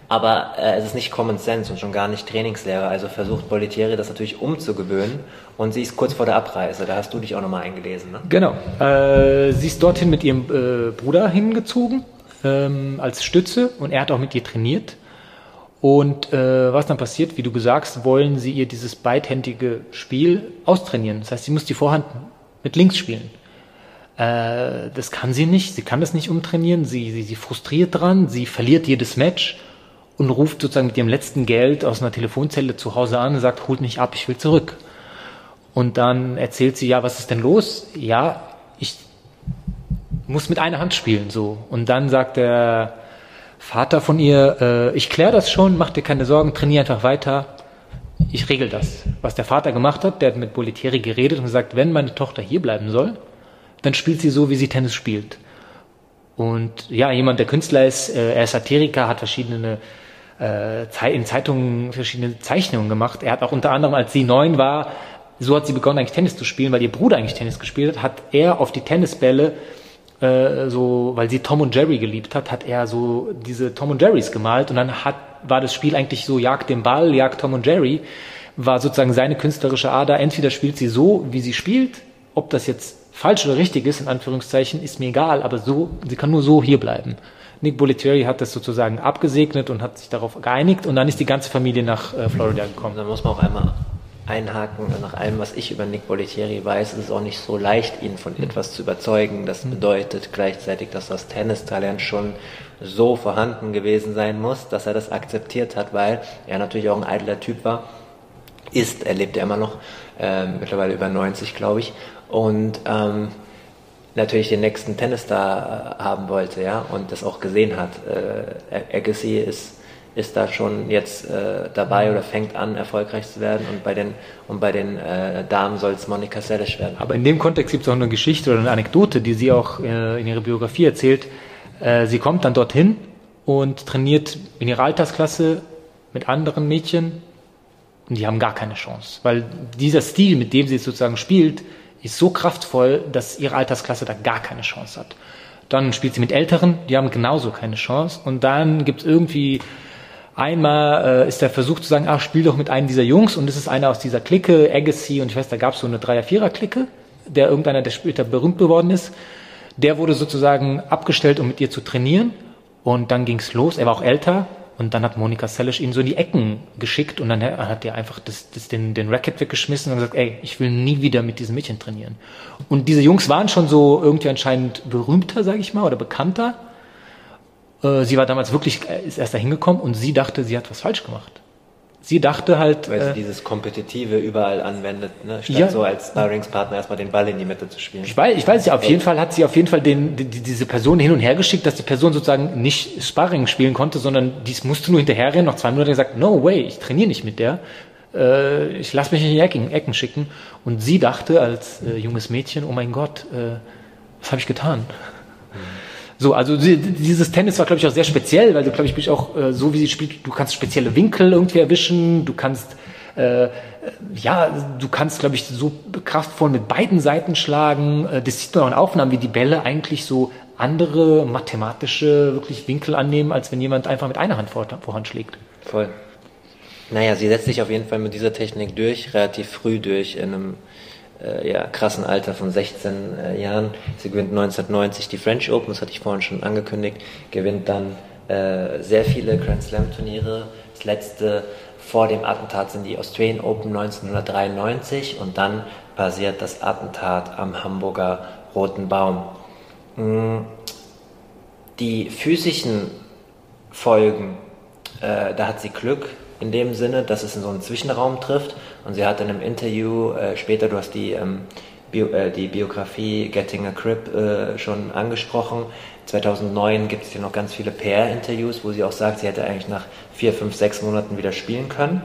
Aber äh, es ist nicht Common Sense und schon gar nicht Trainingslehre. Also versucht Bolitieri das natürlich umzugewöhnen. Und sie ist kurz vor der Abreise. Da hast du dich auch nochmal eingelesen. Ne? Genau. Äh, sie ist dorthin mit ihrem äh, Bruder hingezogen ähm, als Stütze und er hat auch mit ihr trainiert. Und äh, was dann passiert, wie du gesagt wollen sie ihr dieses beidhändige Spiel austrainieren. Das heißt, sie muss die Vorhand mit links spielen. Äh, das kann sie nicht. Sie kann das nicht umtrainieren. Sie, sie, sie frustriert dran. Sie verliert jedes Match und ruft sozusagen mit ihrem letzten Geld aus einer Telefonzelle zu Hause an und sagt, holt mich ab, ich will zurück. Und dann erzählt sie, ja, was ist denn los? Ja, ich muss mit einer Hand spielen, so. Und dann sagt der Vater von ihr, äh, ich kläre das schon, mach dir keine Sorgen, trainiere einfach weiter, ich regel das. Was der Vater gemacht hat, der hat mit Boletieri geredet und gesagt, wenn meine Tochter hier bleiben soll, dann spielt sie so, wie sie Tennis spielt. Und ja, jemand, der Künstler ist, äh, er ist Satiriker, hat verschiedene äh, in Zeitungen verschiedene Zeichnungen gemacht. Er hat auch unter anderem, als sie neun war, so hat sie begonnen eigentlich Tennis zu spielen, weil ihr Bruder eigentlich Tennis gespielt hat, hat er auf die Tennisbälle äh, so, weil sie Tom und Jerry geliebt hat, hat er so diese Tom und Jerrys gemalt und dann hat, war das Spiel eigentlich so Jagd den Ball, Jagd Tom und Jerry, war sozusagen seine künstlerische Ader. Entweder spielt sie so, wie sie spielt, ob das jetzt falsch oder richtig ist, in Anführungszeichen, ist mir egal, aber so, sie kann nur so hier bleiben. Nick Bollettieri hat das sozusagen abgesegnet und hat sich darauf geeinigt und dann ist die ganze Familie nach äh, Florida gekommen. Da muss man auch einmal einhaken. Nach allem, was ich über Nick Bollettieri weiß, ist es auch nicht so leicht, ihn von etwas zu überzeugen. Das mhm. bedeutet gleichzeitig, dass das Tennistalent schon so vorhanden gewesen sein muss, dass er das akzeptiert hat, weil er natürlich auch ein eitler Typ war. Ist, er lebt ja immer noch, äh, mittlerweile über 90, glaube ich. Und ähm, natürlich den nächsten Tennisstar äh, haben wollte, ja, und das auch gesehen hat. Äh, Agassi ist, ist da schon jetzt äh, dabei oder fängt an, erfolgreich zu werden und bei den, und bei den äh, Damen soll es Monika Seles werden. Aber in dem Kontext gibt es auch eine Geschichte oder eine Anekdote, die sie auch äh, in ihrer Biografie erzählt. Äh, sie kommt dann dorthin und trainiert in ihrer Altersklasse mit anderen Mädchen und die haben gar keine Chance, weil dieser Stil, mit dem sie sozusagen spielt, ist so kraftvoll, dass ihre Altersklasse da gar keine Chance hat. Dann spielt sie mit Älteren, die haben genauso keine Chance. Und dann gibt es irgendwie Einmal äh, ist der Versuch zu sagen, ach, spiel doch mit einem dieser Jungs und es ist einer aus dieser Clique, Agassi und ich weiß, da gab es so eine Dreier-Vierer-Clique, der irgendeiner, der später berühmt geworden ist. Der wurde sozusagen abgestellt, um mit ihr zu trainieren und dann ging's los. Er war auch älter und dann hat Monika Seles ihn so in die Ecken geschickt und dann hat er einfach das, das, den, den Racket weggeschmissen und gesagt, ey, ich will nie wieder mit diesem Mädchen trainieren. Und diese Jungs waren schon so irgendwie anscheinend berühmter, sage ich mal, oder bekannter. Äh, sie war damals wirklich, äh, ist erst da hingekommen und sie dachte, sie hat was falsch gemacht. Sie dachte halt. Weil sie äh, dieses Kompetitive überall anwendet, ne? statt Ja. so als Sparringspartner erstmal den Ball in die Mitte zu spielen. Ich weiß, ich weiß ja, auf jeden Fall hat sie auf jeden Fall den, die, diese Person hin und her geschickt, dass die Person sozusagen nicht Sparring spielen konnte, sondern dies musste nur hinterherrennen. Nach zwei Minuten gesagt, no way, ich trainiere nicht mit der. Äh, ich lasse mich in die Ecken, Ecken schicken. Und sie dachte als äh, junges Mädchen, oh mein Gott, äh, was habe ich getan? So, also dieses Tennis war, glaube ich, auch sehr speziell, weil du, glaube ich, bist auch äh, so, wie sie spielt, du kannst spezielle Winkel irgendwie erwischen, du kannst äh, ja, du kannst, glaube ich, so kraftvoll mit beiden Seiten schlagen. Äh, Das sieht man auch in Aufnahmen, wie die Bälle eigentlich so andere mathematische wirklich Winkel annehmen, als wenn jemand einfach mit einer Hand vor, vorhand schlägt. Voll. Naja, sie setzt sich auf jeden Fall mit dieser Technik durch, relativ früh durch, in einem äh, ja, krassen Alter von 16 äh, Jahren. Sie gewinnt 1990 die French Open, das hatte ich vorhin schon angekündigt, gewinnt dann äh, sehr viele Grand Slam Turniere. Das letzte vor dem Attentat sind die Australian Open 1993 und dann passiert das Attentat am Hamburger Roten Baum. Mm, Die physischen Folgen, äh, da hat sie Glück in dem Sinne, dass es in so einen Zwischenraum trifft. Und sie hat in einem Interview, äh, später, du hast die, ähm, Bio, äh, die Biografie Getting a Crib äh, schon angesprochen. 2009 gibt es hier noch ganz viele PR-Interviews, wo sie auch sagt, sie hätte eigentlich nach vier, fünf, sechs Monaten wieder spielen können.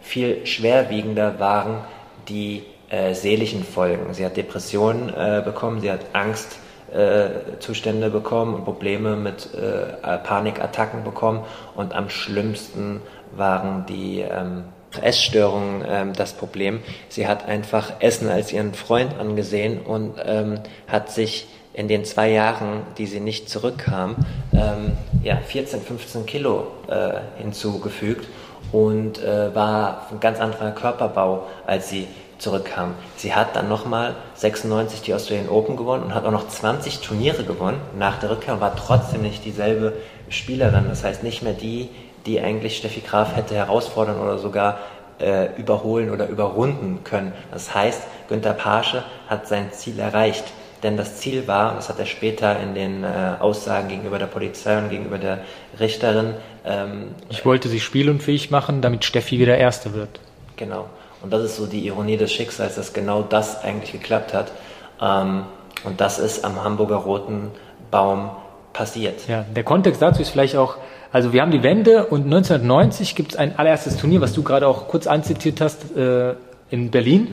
Viel schwerwiegender waren die äh, seelischen Folgen. Sie hat Depressionen äh, bekommen, sie hat Angst, äh, Zustände bekommen und Probleme mit äh, Panikattacken bekommen und am schlimmsten waren die ähm, Essstörungen ähm, das Problem. Sie hat einfach Essen als ihren Freund angesehen und ähm, hat sich in den zwei Jahren, die sie nicht zurückkam, ähm, ja, 14, 15 Kilo äh, hinzugefügt und äh, war ein ganz anderer Körperbau, als sie zurückkam. Sie hat dann nochmal 96 die Australian Open gewonnen und hat auch noch 20 Turniere gewonnen nach der Rückkehr und war trotzdem nicht dieselbe Spielerin. Das heißt nicht mehr die, die eigentlich Steffi Graf hätte herausfordern oder sogar äh, überholen oder überrunden können. Das heißt, Günter Paasche hat sein Ziel erreicht. Denn das Ziel war, und das hat er später in den äh, Aussagen gegenüber der Polizei und gegenüber der Richterin, ähm, Ich wollte sie spielunfähig machen, damit Steffi wieder Erste wird. Genau. Und das ist so die Ironie des Schicksals, dass genau das eigentlich geklappt hat. Ähm, und das ist am Hamburger Roten Baum passiert. Ja, der Kontext dazu ist vielleicht auch, also wir haben die Wende und 1990 gibt es ein allererstes Turnier, was du gerade auch kurz anzitiert hast, äh, in Berlin.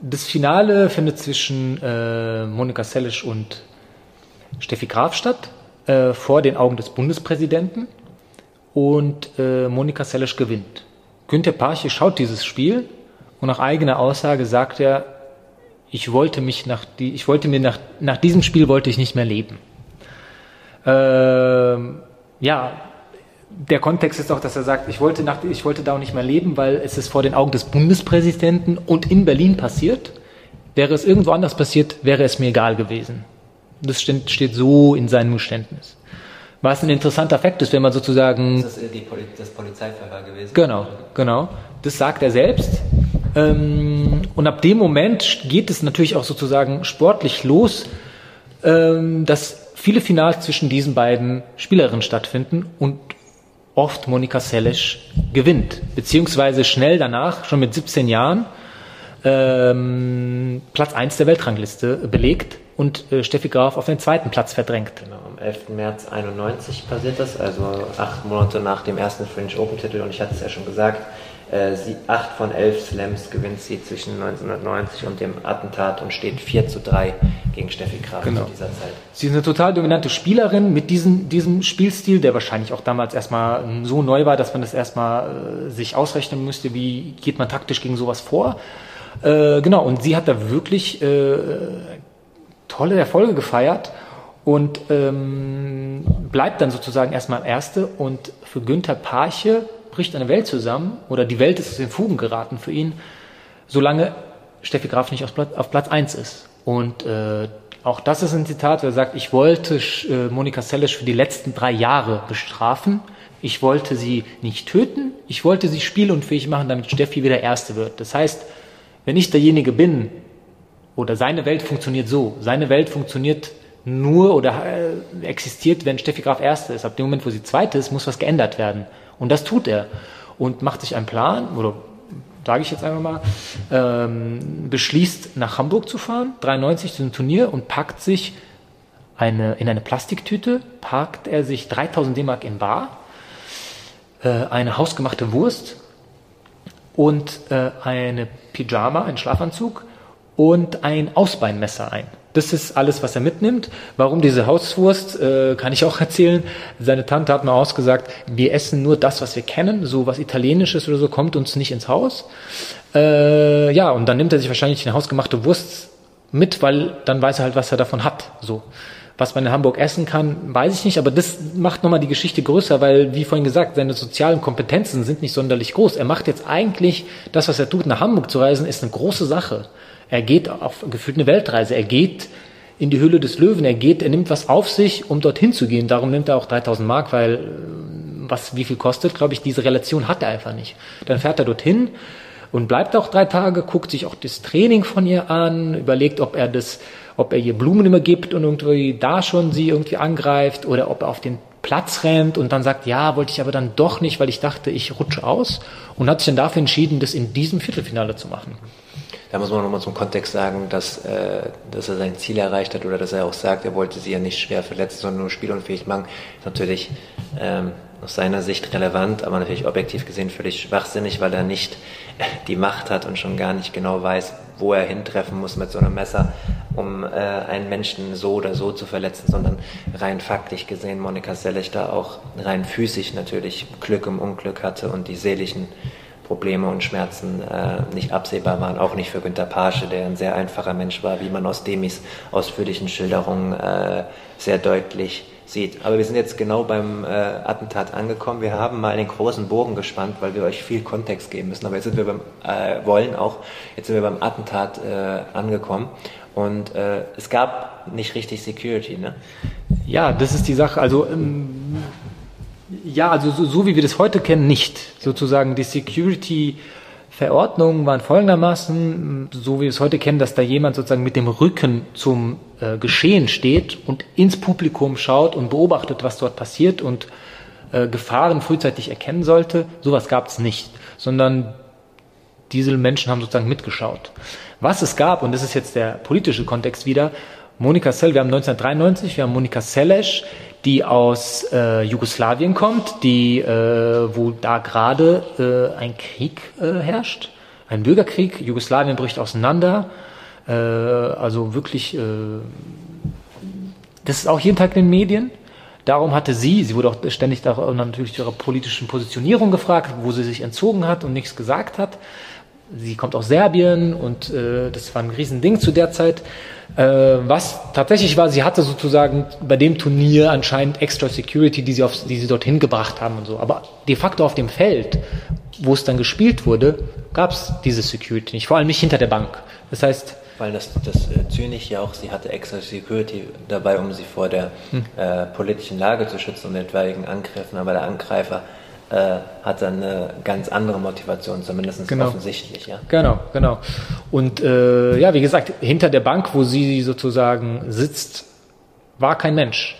Das Finale findet zwischen äh, Monika Sellisch und Steffi Graf statt, äh, vor den Augen des Bundespräsidenten. Und äh, Monika Sellisch gewinnt. Günter Parche schaut dieses Spiel und nach eigener Aussage sagt er, ich wollte mich nach die, ich wollte mir nach, nach diesem Spiel wollte ich nicht mehr leben. Ähm, ja, der Kontext ist auch, dass er sagt, ich wollte, nach, ich wollte da auch nicht mehr leben, weil es ist vor den Augen des Bundespräsidenten und in Berlin passiert. Wäre es irgendwo anders passiert, wäre es mir egal gewesen. Das steht, steht so in seinem Geständnis. Was ein interessanter Fakt ist, wenn man sozusagen Das ist Poli das Polizeiverhör gewesen. Genau, genau. Das sagt er selbst. Ähm, und ab dem Moment geht es natürlich auch sozusagen sportlich los, ähm, dass viele Finals zwischen diesen beiden Spielerinnen stattfinden und oft Monika Seles gewinnt, beziehungsweise schnell danach, schon mit 17 Jahren, ähm, Platz 1 der Weltrangliste belegt und äh, Steffi Graf auf den zweiten Platz verdrängt. Genau, am 11. März 91 passiert das, also acht Monate nach dem ersten French Open Titel und ich hatte es ja schon gesagt, äh, sie, acht von elf Slams gewinnt sie zwischen 1990 und dem Attentat und steht 4 zu 3 gegen Steffi Graf Genau. zu dieser Zeit. Sie ist eine total dominante Spielerin mit diesem, diesem Spielstil, der wahrscheinlich auch damals erstmal so neu war, dass man das erstmal äh, sich ausrechnen müsste, wie geht man taktisch gegen sowas vor. Äh, genau, und sie hat da wirklich äh, tolle Erfolge gefeiert und ähm, bleibt dann sozusagen erstmal Erste. Und für Günther Parche bricht eine Welt zusammen oder die Welt ist aus den Fugen geraten für ihn, solange Steffi Graf nicht auf Platz, auf Platz 1 ist. Und äh, auch das ist ein Zitat, wo er sagt, ich wollte äh, Monika Seles für die letzten drei Jahre bestrafen. Ich wollte sie nicht töten, ich wollte sie spielunfähig machen, damit Steffi wieder Erste wird. Das heißt, wenn ich derjenige bin, oder seine Welt funktioniert so, seine Welt funktioniert nur oder äh, existiert, wenn Steffi Graf Erste ist. Ab dem Moment, wo sie Zweite ist, muss was geändert werden. Und das tut er. Und macht sich einen Plan, oder sage ich jetzt einfach mal, ähm, beschließt nach Hamburg zu fahren, 93 zu einem Turnier und packt sich eine, in eine Plastiktüte, packt er sich 3000 D-Mark in Bar, äh, eine hausgemachte Wurst und äh, eine Pyjama, einen Schlafanzug und ein Ausbeinmesser ein. Das ist alles, was er mitnimmt. Warum diese Hauswurst, äh, kann ich auch [LAUGHS] erzählen. Seine Tante hat mal ausgesagt, wir essen nur das, was wir kennen. So was Italienisches oder so kommt uns nicht ins Haus. Äh, ja, und dann nimmt er sich wahrscheinlich eine hausgemachte Wurst mit, weil dann weiß er halt, was er davon hat. So. Was man in Hamburg essen kann, weiß ich nicht, aber das macht nochmal die Geschichte größer, weil, wie vorhin gesagt, seine sozialen Kompetenzen sind nicht sonderlich groß. Er macht jetzt eigentlich das, was er tut, nach Hamburg zu reisen, ist eine große Sache. Er geht auf gefühlt eine Weltreise. Er geht in die Höhle des Löwen. Er geht, er nimmt was auf sich, um dorthin zu gehen. Darum nimmt er auch 3000 Mark, weil äh, was wie viel kostet, glaube ich, diese Relation hat er einfach nicht. Dann fährt er dorthin und bleibt auch drei Tage, guckt sich auch das Training von ihr an, überlegt, ob er das, ob er ihr Blumen immer gibt und irgendwie da schon sie irgendwie angreift oder ob er auf den Platz rennt und dann sagt, ja, wollte ich aber dann doch nicht, weil ich dachte, ich rutsche aus und hat sich dann dafür entschieden, das in diesem Viertelfinale zu machen. Da muss man nochmal zum Kontext sagen, dass, äh, dass er sein Ziel erreicht hat oder dass er auch sagt, er wollte sie ja nicht schwer verletzen, sondern nur spielunfähig machen. Ist natürlich ähm, aus seiner Sicht relevant, aber natürlich objektiv gesehen völlig schwachsinnig, weil er nicht [LAUGHS] die Macht hat und schon gar nicht genau weiß, wo er hintreffen muss mit so einem Messer, um äh, einen Menschen so oder so zu verletzen, sondern rein faktisch gesehen Monika Sellig auch rein physisch natürlich Glück im Unglück hatte und die seelischen Probleme und Schmerzen äh, nicht absehbar waren, auch nicht für Günter Pasche, der ein sehr einfacher Mensch war, wie man aus Demis ausführlichen Schilderungen äh, sehr deutlich sieht. Aber wir sind jetzt genau beim äh, Attentat angekommen. Wir haben mal einen großen Bogen gespannt, weil wir euch viel Kontext geben müssen. Aber jetzt sind wir beim, äh, wollen auch, jetzt sind wir beim Attentat äh, angekommen. Und äh, es gab nicht richtig Security, ne? Ja, das ist die Sache. Also ähm, ja, also so, so wie wir das heute kennen, nicht. Sozusagen die Security Verordnungen waren folgendermaßen, so wie wir es heute kennen, dass da jemand sozusagen mit dem Rücken zum äh, Geschehen steht und ins Publikum schaut und beobachtet, was dort passiert und äh, Gefahren frühzeitig erkennen sollte. Sowas gab es nicht, sondern diese Menschen haben sozusagen mitgeschaut. Was es gab, und das ist jetzt der politische Kontext wieder, Monika Sell, wir haben 1993, wir haben Monika Seles, die aus äh, Jugoslawien kommt, die, äh, wo da gerade äh, ein Krieg äh, herrscht, ein Bürgerkrieg. Jugoslawien bricht auseinander. Äh, also wirklich, äh, das ist auch jeden Tag in den Medien. Darum hatte sie, sie wurde auch ständig natürlich ihrer politischen Positionierung gefragt, wo sie sich entzogen hat und nichts gesagt hat. Sie kommt aus Serbien und äh, das war ein Riesending zu der Zeit. Äh, was tatsächlich war, sie hatte sozusagen bei dem Turnier anscheinend extra Security, die sie, auf, die sie dorthin gebracht haben und so. Aber de facto auf dem Feld, wo es dann gespielt wurde, gab es diese Security nicht. Vor allem nicht hinter der Bank. Das heißt, weil das, das äh, Zynisch ja auch, sie hatte extra Security dabei, um sie vor der hm. äh, politischen Lage zu schützen und etwaigen Angriffen, aber der Angreifer äh, hat dann eine ganz andere Motivation, zumindest genau. offensichtlich. Ja? Genau, genau. Und äh, ja, wie gesagt, hinter der Bank, wo sie sozusagen sitzt, war kein Mensch.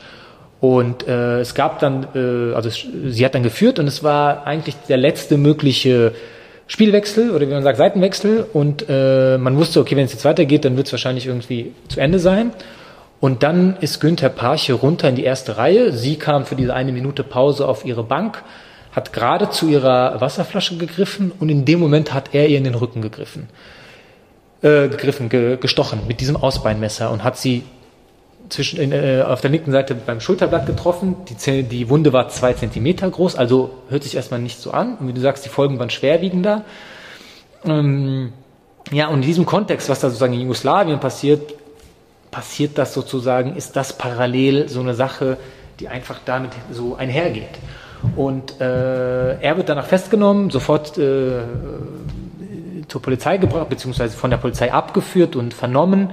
Und äh, es gab dann, äh, also sie hat dann geführt und es war eigentlich der letzte mögliche Spielwechsel oder wie man sagt, Seitenwechsel. Und äh, man wusste, okay, wenn es jetzt weitergeht, dann wird es wahrscheinlich irgendwie zu Ende sein. Und dann ist Günther Parche runter in die erste Reihe. Sie kam für diese eine Minute Pause auf ihre Bank hat gerade zu ihrer Wasserflasche gegriffen und in dem Moment hat er ihr in den Rücken gegriffen. Äh, gegriffen, ge, gestochen mit diesem Ausbeinmesser und hat sie zwischen, äh, auf der linken Seite beim Schulterblatt getroffen. Die, die Wunde war zwei Zentimeter groß, also hört sich erstmal nicht so an. Und wie du sagst, die Folgen waren schwerwiegender. Ähm, ja, und in diesem Kontext, was da sozusagen in Jugoslawien passiert, passiert das sozusagen, ist das parallel so eine Sache, die einfach damit so einhergeht. Und äh, er wird danach festgenommen, sofort äh, zur Polizei gebracht, beziehungsweise von der Polizei abgeführt und vernommen.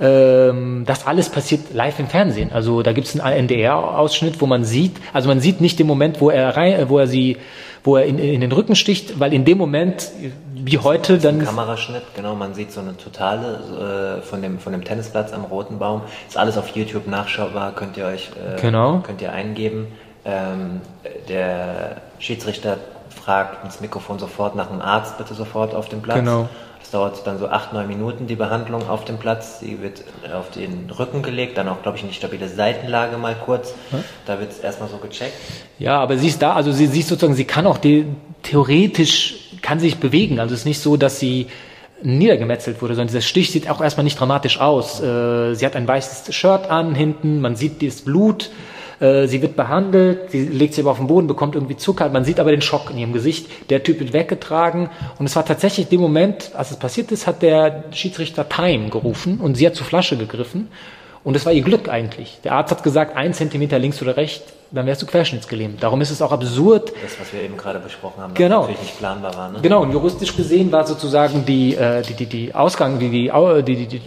Ähm, das alles passiert live im Fernsehen. Also da gibt es einen NDR-Ausschnitt, wo man sieht, also man sieht nicht den Moment, wo er rein, wo er sie, wo er in, in den Rücken sticht, weil in dem Moment, wie heute, dann. Ein Kameraschnitt, genau, man sieht so eine totale äh, von dem von dem Tennisplatz am Roten Baum. Ist alles auf YouTube nachschaubar, könnt ihr euch äh, genau. könnt ihr eingeben. Ähm, der Schiedsrichter fragt ins Mikrofon sofort nach einem Arzt, bitte sofort auf dem Platz. Genau. Das dauert dann so acht, neun Minuten, die Behandlung auf dem Platz. Sie wird auf den Rücken gelegt, dann auch, glaube ich, in die stabile Seitenlage mal kurz. Hm? Da wird es erstmal so gecheckt. Ja, aber sie ist da, also sie, sie ist sozusagen, sie kann auch die, theoretisch, kann sich bewegen. Also es ist nicht so, dass sie niedergemetzelt wurde, sondern dieser Stich sieht auch erstmal nicht dramatisch aus. Äh, sie hat ein weißes Shirt an hinten, man sieht das Blut. Äh, sie wird behandelt, sie legt sich aber auf den Boden, bekommt irgendwie Zucker. Man sieht aber den Schock in ihrem Gesicht. Der Typ wird weggetragen. Und es war tatsächlich dem Moment, als es passiert ist, hat der Schiedsrichter Time gerufen und sie hat zur Flasche gegriffen. Und es war ihr Glück eigentlich. Der Arzt hat gesagt, ein Zentimeter links oder rechts, dann wärst du querschnittsgelähmt. Darum ist es auch absurd. Das, was wir eben gerade besprochen haben, genau. natürlich nicht planbar war. Ne? Genau, und juristisch gesehen war sozusagen die, äh, die, die, die, Ausgang, die, die, die, die,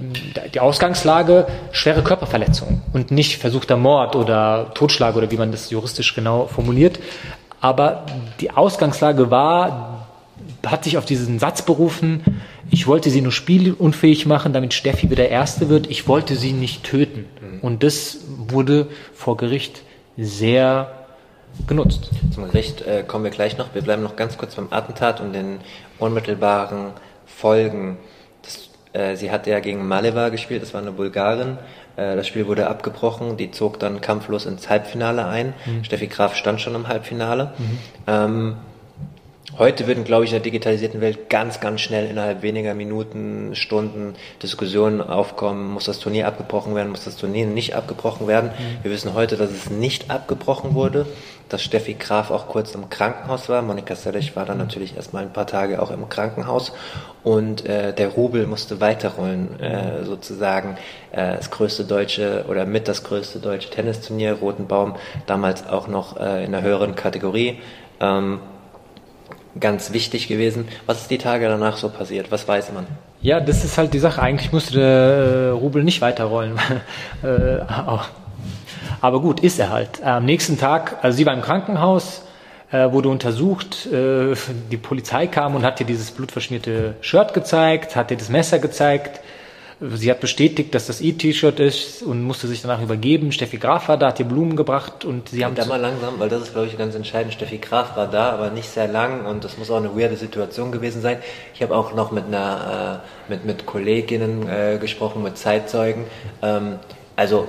die Ausgangslage schwere Körperverletzung und nicht versuchter Mord oder Totschlag oder wie man das juristisch genau formuliert. Aber die Ausgangslage war, hat sich auf diesen Satz berufen, ich wollte sie nur spielunfähig machen, damit Steffi wieder Erste wird. Ich wollte sie nicht töten. Mhm. Und das wurde vor Gericht sehr genutzt. Zum Gericht äh, kommen wir gleich noch. Wir bleiben noch ganz kurz beim Attentat und den unmittelbaren Folgen. Das, äh, sie hatte ja gegen Maleva gespielt, das war eine Bulgarin. Äh, das Spiel wurde abgebrochen, die zog dann kampflos ins Halbfinale ein. Mhm. Steffi Graf stand schon im Halbfinale. Mhm. Ähm, Heute würden, glaube ich, in der digitalisierten Welt ganz, ganz schnell innerhalb weniger Minuten, Stunden Diskussionen aufkommen. Muss das Turnier abgebrochen werden? Muss das Turnier nicht abgebrochen werden? Mhm. Wir wissen heute, dass es nicht abgebrochen wurde, dass Steffi Graf auch kurz im Krankenhaus war. Monika Selich war dann natürlich erstmal ein paar Tage auch im Krankenhaus und äh, der Rubel musste weiterrollen, äh, sozusagen äh, das größte deutsche oder mit das größte deutsche Tennisturnier, Roten Baum, damals auch noch äh, in der höheren Kategorie. Ähm, ganz wichtig gewesen. Was ist die Tage danach so passiert? Was weiß man? Ja, das ist halt die Sache. Eigentlich musste der äh, Rubel nicht weiterrollen. [LAUGHS] Äh, aber gut, ist er halt. Am nächsten Tag, also sie war im Krankenhaus, äh, wurde untersucht, die Polizei kam und hat ihr dieses blutverschmierte Shirt gezeigt, hat ihr das Messer gezeigt, Sie hat bestätigt, dass das E-T-Shirt ist und musste sich danach übergeben. Steffi Graf war da, hat ihr Blumen gebracht und sie haben. Da mal langsam, weil das ist, glaube ich, ganz entscheidend. Steffi Graf war da, aber nicht sehr lang und das muss auch eine weirde Situation gewesen sein. Ich habe auch noch mit einer, äh, mit, mit Kolleginnen äh, gesprochen, mit Zeitzeugen. Ähm, also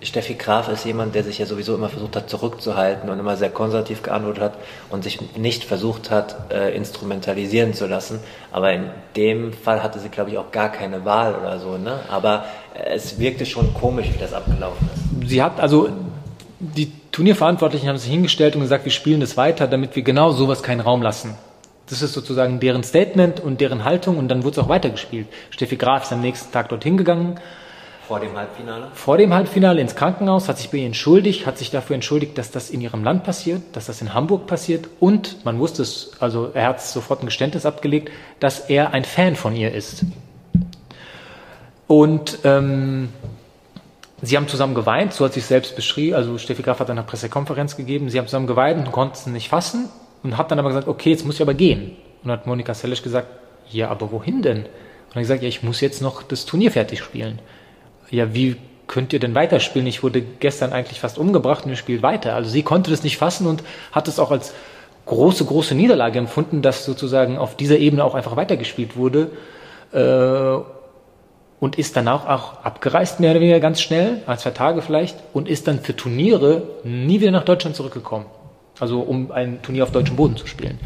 Steffi Graf ist jemand, der sich ja sowieso immer versucht hat zurückzuhalten und immer sehr konservativ geantwortet hat und sich nicht versucht hat, äh, instrumentalisieren zu lassen. Aber in dem Fall hatte sie, glaube ich, auch gar keine Wahl oder so. Ne? Aber äh, es wirkte schon komisch, wie das abgelaufen ist. Sie hat also die Turnierverantwortlichen haben sich hingestellt und gesagt, wir spielen das weiter, damit wir genau sowas keinen Raum lassen. Das ist sozusagen deren Statement und deren Haltung und dann wurde es auch weitergespielt. Steffi Graf ist am nächsten Tag dorthin gegangen vor dem Halbfinale? Vor dem Halbfinale ins Krankenhaus, hat sich bei ihr entschuldigt, hat sich dafür entschuldigt, dass das in ihrem Land passiert, dass das in Hamburg passiert und man wusste es, also er hat sofort ein Geständnis abgelegt, dass er ein Fan von ihr ist. Und ähm, sie haben zusammen geweint, so hat es selbst beschrieben, also Steffi Graf hat eine Pressekonferenz gegeben, sie haben zusammen geweint und konnten es nicht fassen und hat dann aber gesagt, okay, jetzt muss ich aber gehen. Und hat Monika Sellisch gesagt, ja, aber wohin denn? Und er gesagt, ja, ich muss jetzt noch das Turnier fertig spielen ja, wie könnt ihr denn weiterspielen? Ich wurde gestern eigentlich fast umgebracht und ihr spielt weiter. Also sie konnte das nicht fassen und hat es auch als große, große Niederlage empfunden, dass sozusagen auf dieser Ebene auch einfach weitergespielt wurde. Äh, und ist danach auch abgereist, mehr oder weniger ganz schnell, ein, zwei Tage vielleicht, und ist dann für Turniere nie wieder nach Deutschland zurückgekommen. Also um ein Turnier auf deutschem Boden zu spielen.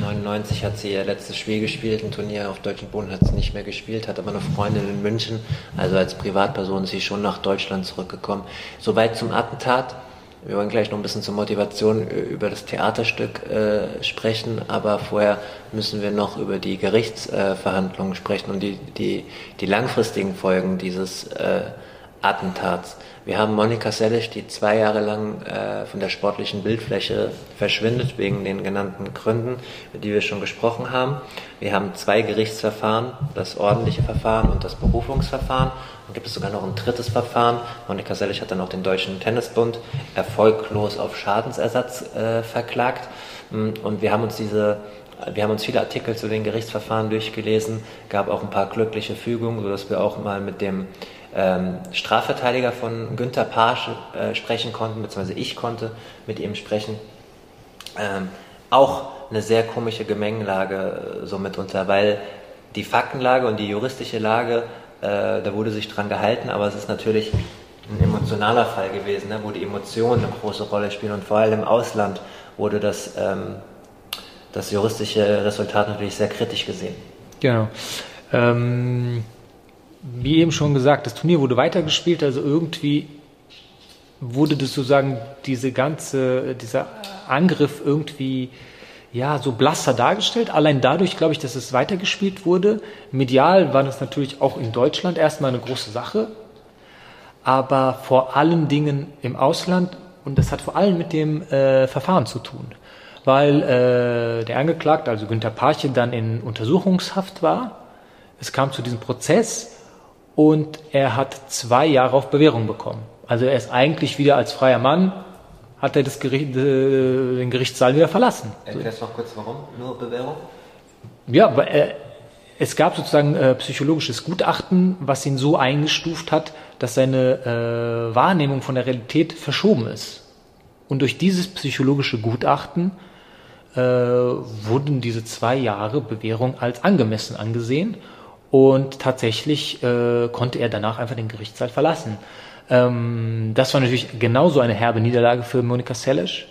99 hat sie ihr letztes Spiel gespielt, ein Turnier auf deutschem Boden hat sie nicht mehr gespielt, hat aber eine Freundin in München, also als Privatperson ist sie schon nach Deutschland zurückgekommen. Soweit zum Attentat. Wir wollen gleich noch ein bisschen zur Motivation über das Theaterstück äh, sprechen, aber vorher müssen wir noch über die Gerichtsverhandlungen äh, sprechen und die, die, die langfristigen Folgen dieses äh, Attentats. Wir haben Monika Sellisch, die zwei Jahre lang äh, von der sportlichen Bildfläche verschwindet, wegen den genannten Gründen, über die wir schon gesprochen haben. Wir haben zwei Gerichtsverfahren, das ordentliche Verfahren und das Berufungsverfahren. Dann gibt es sogar noch ein drittes Verfahren. Monika Sellisch hat dann auch den Deutschen Tennisbund erfolglos auf Schadensersatz äh, verklagt. Und wir haben uns diese wir haben uns viele Artikel zu den Gerichtsverfahren durchgelesen, gab auch ein paar glückliche Fügungen, sodass wir auch mal mit dem ähm, Strafverteidiger von Günther Page äh, sprechen konnten, beziehungsweise ich konnte mit ihm sprechen. Ähm, auch eine sehr komische Gemengelage äh, so mitunter, weil die Faktenlage und die juristische Lage, äh, da wurde sich dran gehalten, aber es ist natürlich ein emotionaler Fall gewesen, ne, wo die Emotionen eine große Rolle spielen und vor allem im Ausland wurde das, ähm, das juristische Resultat natürlich sehr kritisch gesehen. Genau. Ähm wie eben schon gesagt, das Turnier wurde weitergespielt, also irgendwie wurde das sozusagen diese ganze, dieser Angriff irgendwie ja, so blasser dargestellt. Allein dadurch, glaube ich, dass es weitergespielt wurde. Medial war das natürlich auch in Deutschland erstmal eine große Sache, aber vor allen Dingen im Ausland und das hat vor allem mit dem äh, Verfahren zu tun, weil äh, der Angeklagte, also Günter Parche, dann in Untersuchungshaft war. Es kam zu diesem Prozess und er hat zwei Jahre auf Bewährung bekommen. Also er ist eigentlich wieder als freier Mann, hat er das Gericht, äh, den Gerichtssaal wieder verlassen. Erklärst du noch kurz warum? Nur Bewährung? Ja, aber äh, es gab sozusagen äh, psychologisches Gutachten, was ihn so eingestuft hat, dass seine äh, Wahrnehmung von der Realität verschoben ist. Und durch dieses psychologische Gutachten äh, wurden diese zwei Jahre Bewährung als angemessen angesehen und tatsächlich äh, konnte er danach einfach den Gerichtssaal verlassen. Ähm, das war natürlich genauso eine herbe Niederlage für Monika Seles.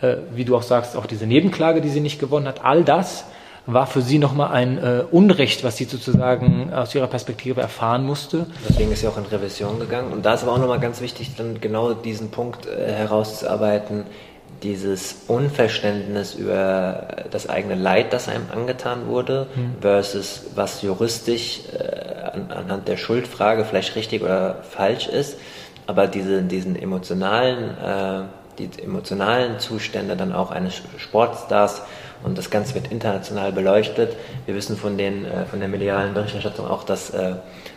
Äh, wie du auch sagst, auch diese Nebenklage, die sie nicht gewonnen hat, all das war für sie nochmal ein äh, Unrecht, was sie sozusagen aus ihrer Perspektive erfahren musste. Deswegen ist sie auch in Revision gegangen. Und da ist aber auch nochmal ganz wichtig, dann genau diesen Punkt äh, herauszuarbeiten, dieses Unverständnis über das eigene Leid, das einem angetan wurde, mhm. versus was juristisch äh, an, anhand der Schuldfrage vielleicht richtig oder falsch ist, aber diese, diesen emotionalen, äh, die emotionalen Zustände dann auch eines Sportstars und das Ganze wird international beleuchtet. Wir wissen von, den, äh, von der medialen Berichterstattung auch, dass äh,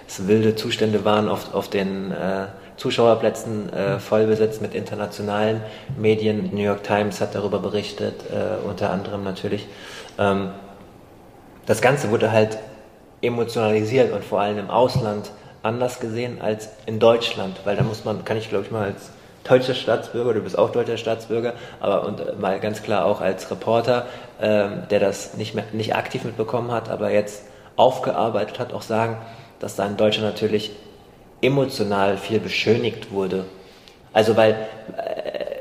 es wilde Zustände waren auf, auf den äh, Zuschauerplätzen äh, voll besetzt mit internationalen Medien. New York Times hat darüber berichtet, äh, unter anderem natürlich. Ähm, das Ganze wurde halt emotionalisiert und vor allem im Ausland anders gesehen als in Deutschland, weil da muss man, kann ich glaube ich mal als deutscher Staatsbürger, du bist auch deutscher Staatsbürger, aber und äh, mal ganz klar auch als Reporter, ähm, der das nicht mehr, nicht aktiv mitbekommen hat, aber jetzt aufgearbeitet hat, auch sagen, dass da in Deutschland natürlich emotional viel beschönigt wurde. Also weil äh,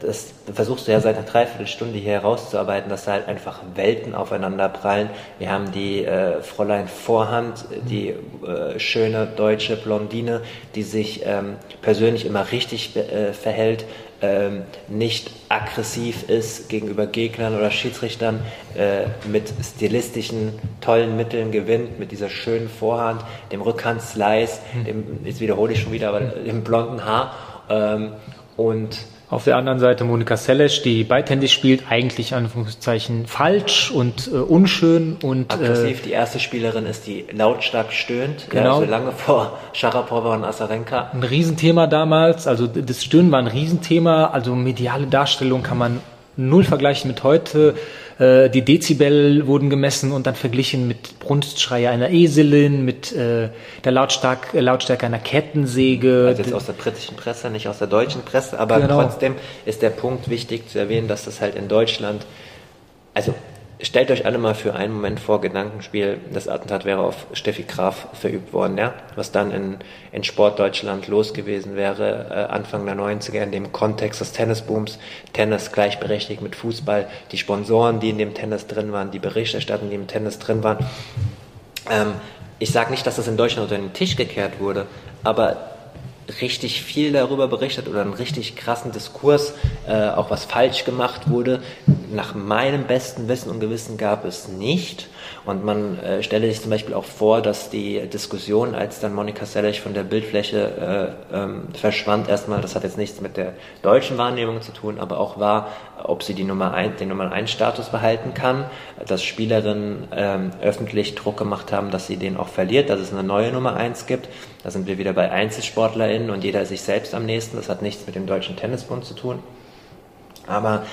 das, versuchst du ja seit einer Dreiviertelstunde hier herauszuarbeiten, dass da halt einfach Welten aufeinander prallen. Wir haben die äh, Fräulein Vorhand, die äh, schöne deutsche Blondine, die sich ähm, persönlich immer richtig äh, verhält, ähm, nicht aggressiv ist gegenüber Gegnern oder Schiedsrichtern, äh, mit stilistischen, tollen Mitteln gewinnt, mit dieser schönen Vorhand, dem Rückhand-Slice, hm. dem, jetzt wiederhole ich schon wieder, aber dem blonden Haar. Ähm, und auf der anderen Seite Monika Seles, die beidhändig spielt, eigentlich Anführungszeichen falsch und äh, unschön und aggressiv. Äh, die erste Spielerin ist, die lautstark stöhnt, genau. ja, so lange vor Sharapova und Asarenka. Ein Riesenthema damals, also das Stöhnen war ein Riesenthema, also mediale Darstellung kann man null vergleichen mit heute. Äh, die Dezibel wurden gemessen und dann verglichen mit Brunstschreie einer Eselin, mit äh, der Lautstark, Lautstärke einer Kettensäge. Also jetzt aus der britischen Presse, nicht aus der deutschen Presse, aber genau. trotzdem ist der Punkt wichtig zu erwähnen, dass das halt in Deutschland, also stellt euch alle mal für einen Moment vor, Gedankenspiel, das Attentat wäre auf Steffi Graf verübt worden, ja, was dann in, in Sportdeutschland los gewesen wäre, äh, Anfang der 90er, in dem Kontext des Tennisbooms, Tennis gleichberechtigt mit Fußball, die Sponsoren, die in dem Tennis drin waren, die Berichterstattung, die im Tennis drin waren. Ähm, ich sage nicht, dass das in Deutschland unter den Tisch gekehrt wurde, aber richtig viel darüber berichtet oder einen richtig krassen Diskurs, äh, auch was falsch gemacht wurde. Nach meinem besten Wissen und Gewissen gab es nicht. Und man äh, stelle sich zum Beispiel auch vor, dass die Diskussion, als dann Monika Seles von der Bildfläche äh, ähm, verschwand, erstmal, das hat jetzt nichts mit der deutschen Wahrnehmung zu tun, aber auch war, ob sie die Nummer ein, den Nummer 1 Status behalten kann, dass Spielerinnen ähm, öffentlich Druck gemacht haben, dass sie den auch verliert, dass es eine neue Nummer 1 gibt. Da sind wir wieder bei EinzelsportlerInnen und jeder ist sich selbst am nächsten. Das hat nichts mit dem Deutschen Tennisbund zu tun. Aber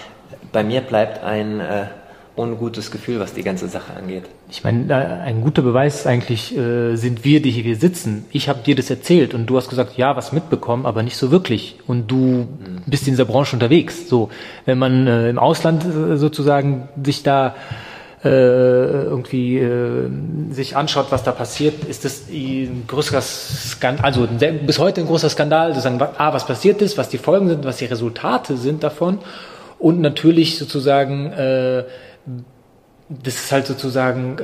bei mir bleibt ein äh, ungutes Gefühl, was die ganze Sache angeht. Ich meine, ein guter Beweis eigentlich äh, sind wir, die hier sitzen. Ich habe dir das erzählt und du hast gesagt, ja, was mitbekommen, aber nicht so wirklich. Und du mhm. bist in dieser Branche unterwegs. So, wenn man äh, im Ausland äh, sozusagen sich da irgendwie äh, sich anschaut, was da passiert, ist das ein größerer Skandal, also bis heute ein großer Skandal, sozusagen, ah, was passiert ist, was die Folgen sind, was die Resultate sind davon und natürlich sozusagen äh, das ist halt sozusagen, äh,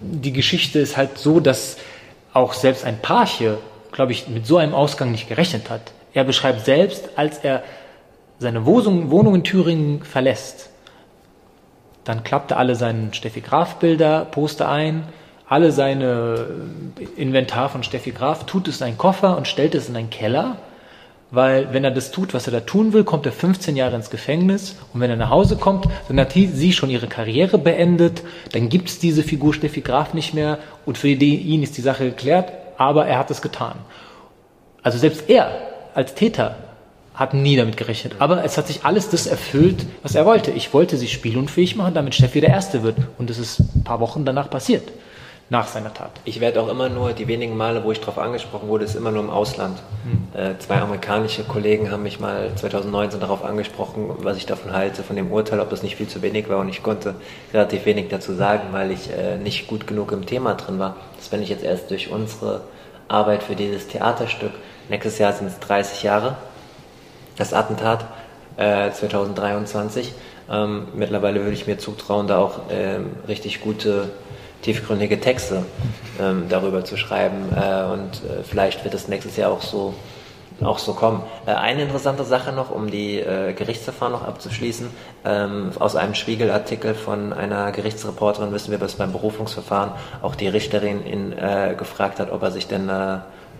die Geschichte ist halt so, dass auch selbst ein Parche, glaube ich, mit so einem Ausgang nicht gerechnet hat. Er beschreibt selbst, als er seine Wohnung in Thüringen verlässt, dann klappt er alle seine Steffi Graf Bilder, Poster ein, alle seine Inventar von Steffi Graf, tut es in einen Koffer und stellt es in einen Keller weil wenn er das tut, was er da tun will, kommt er 15 Jahre ins Gefängnis und wenn er nach Hause kommt, dann hat sie schon ihre Karriere beendet, dann gibt es diese Figur Steffi Graf nicht mehr und für ihn ist die Sache geklärt, aber er hat es getan. Also selbst er als Täter hat nie damit gerechnet. Aber es hat sich alles das erfüllt, was er wollte. Ich wollte sie spielunfähig machen, damit Steffi der Erste wird. Und es ist ein paar Wochen danach passiert nach seiner Tat. Ich werde auch immer nur, die wenigen Male, wo ich darauf angesprochen wurde, ist immer nur im Ausland. Hm. Äh, zwei amerikanische Kollegen haben mich mal 2019 darauf angesprochen, was ich davon halte, von dem Urteil, ob das nicht viel zu wenig war und ich konnte relativ wenig dazu sagen, weil ich äh, nicht gut genug im Thema drin war. Das bin ich jetzt erst durch unsere Arbeit für dieses Theaterstück. Nächstes Jahr sind es 30 Jahre, das Attentat äh, 2023. Ähm, mittlerweile würde ich mir zutrauen, da auch ähm, richtig gute tiefgründige Texte ähm, darüber zu schreiben. Äh, und äh, vielleicht wird es nächstes Jahr auch so, auch so kommen. Äh, eine interessante Sache noch, um die äh, Gerichtsverfahren noch abzuschließen. Ähm, aus einem Spiegelartikel von einer Gerichtsreporterin wissen wir, dass beim Berufungsverfahren auch die Richterin ihn äh, gefragt hat, ob er sich denn äh,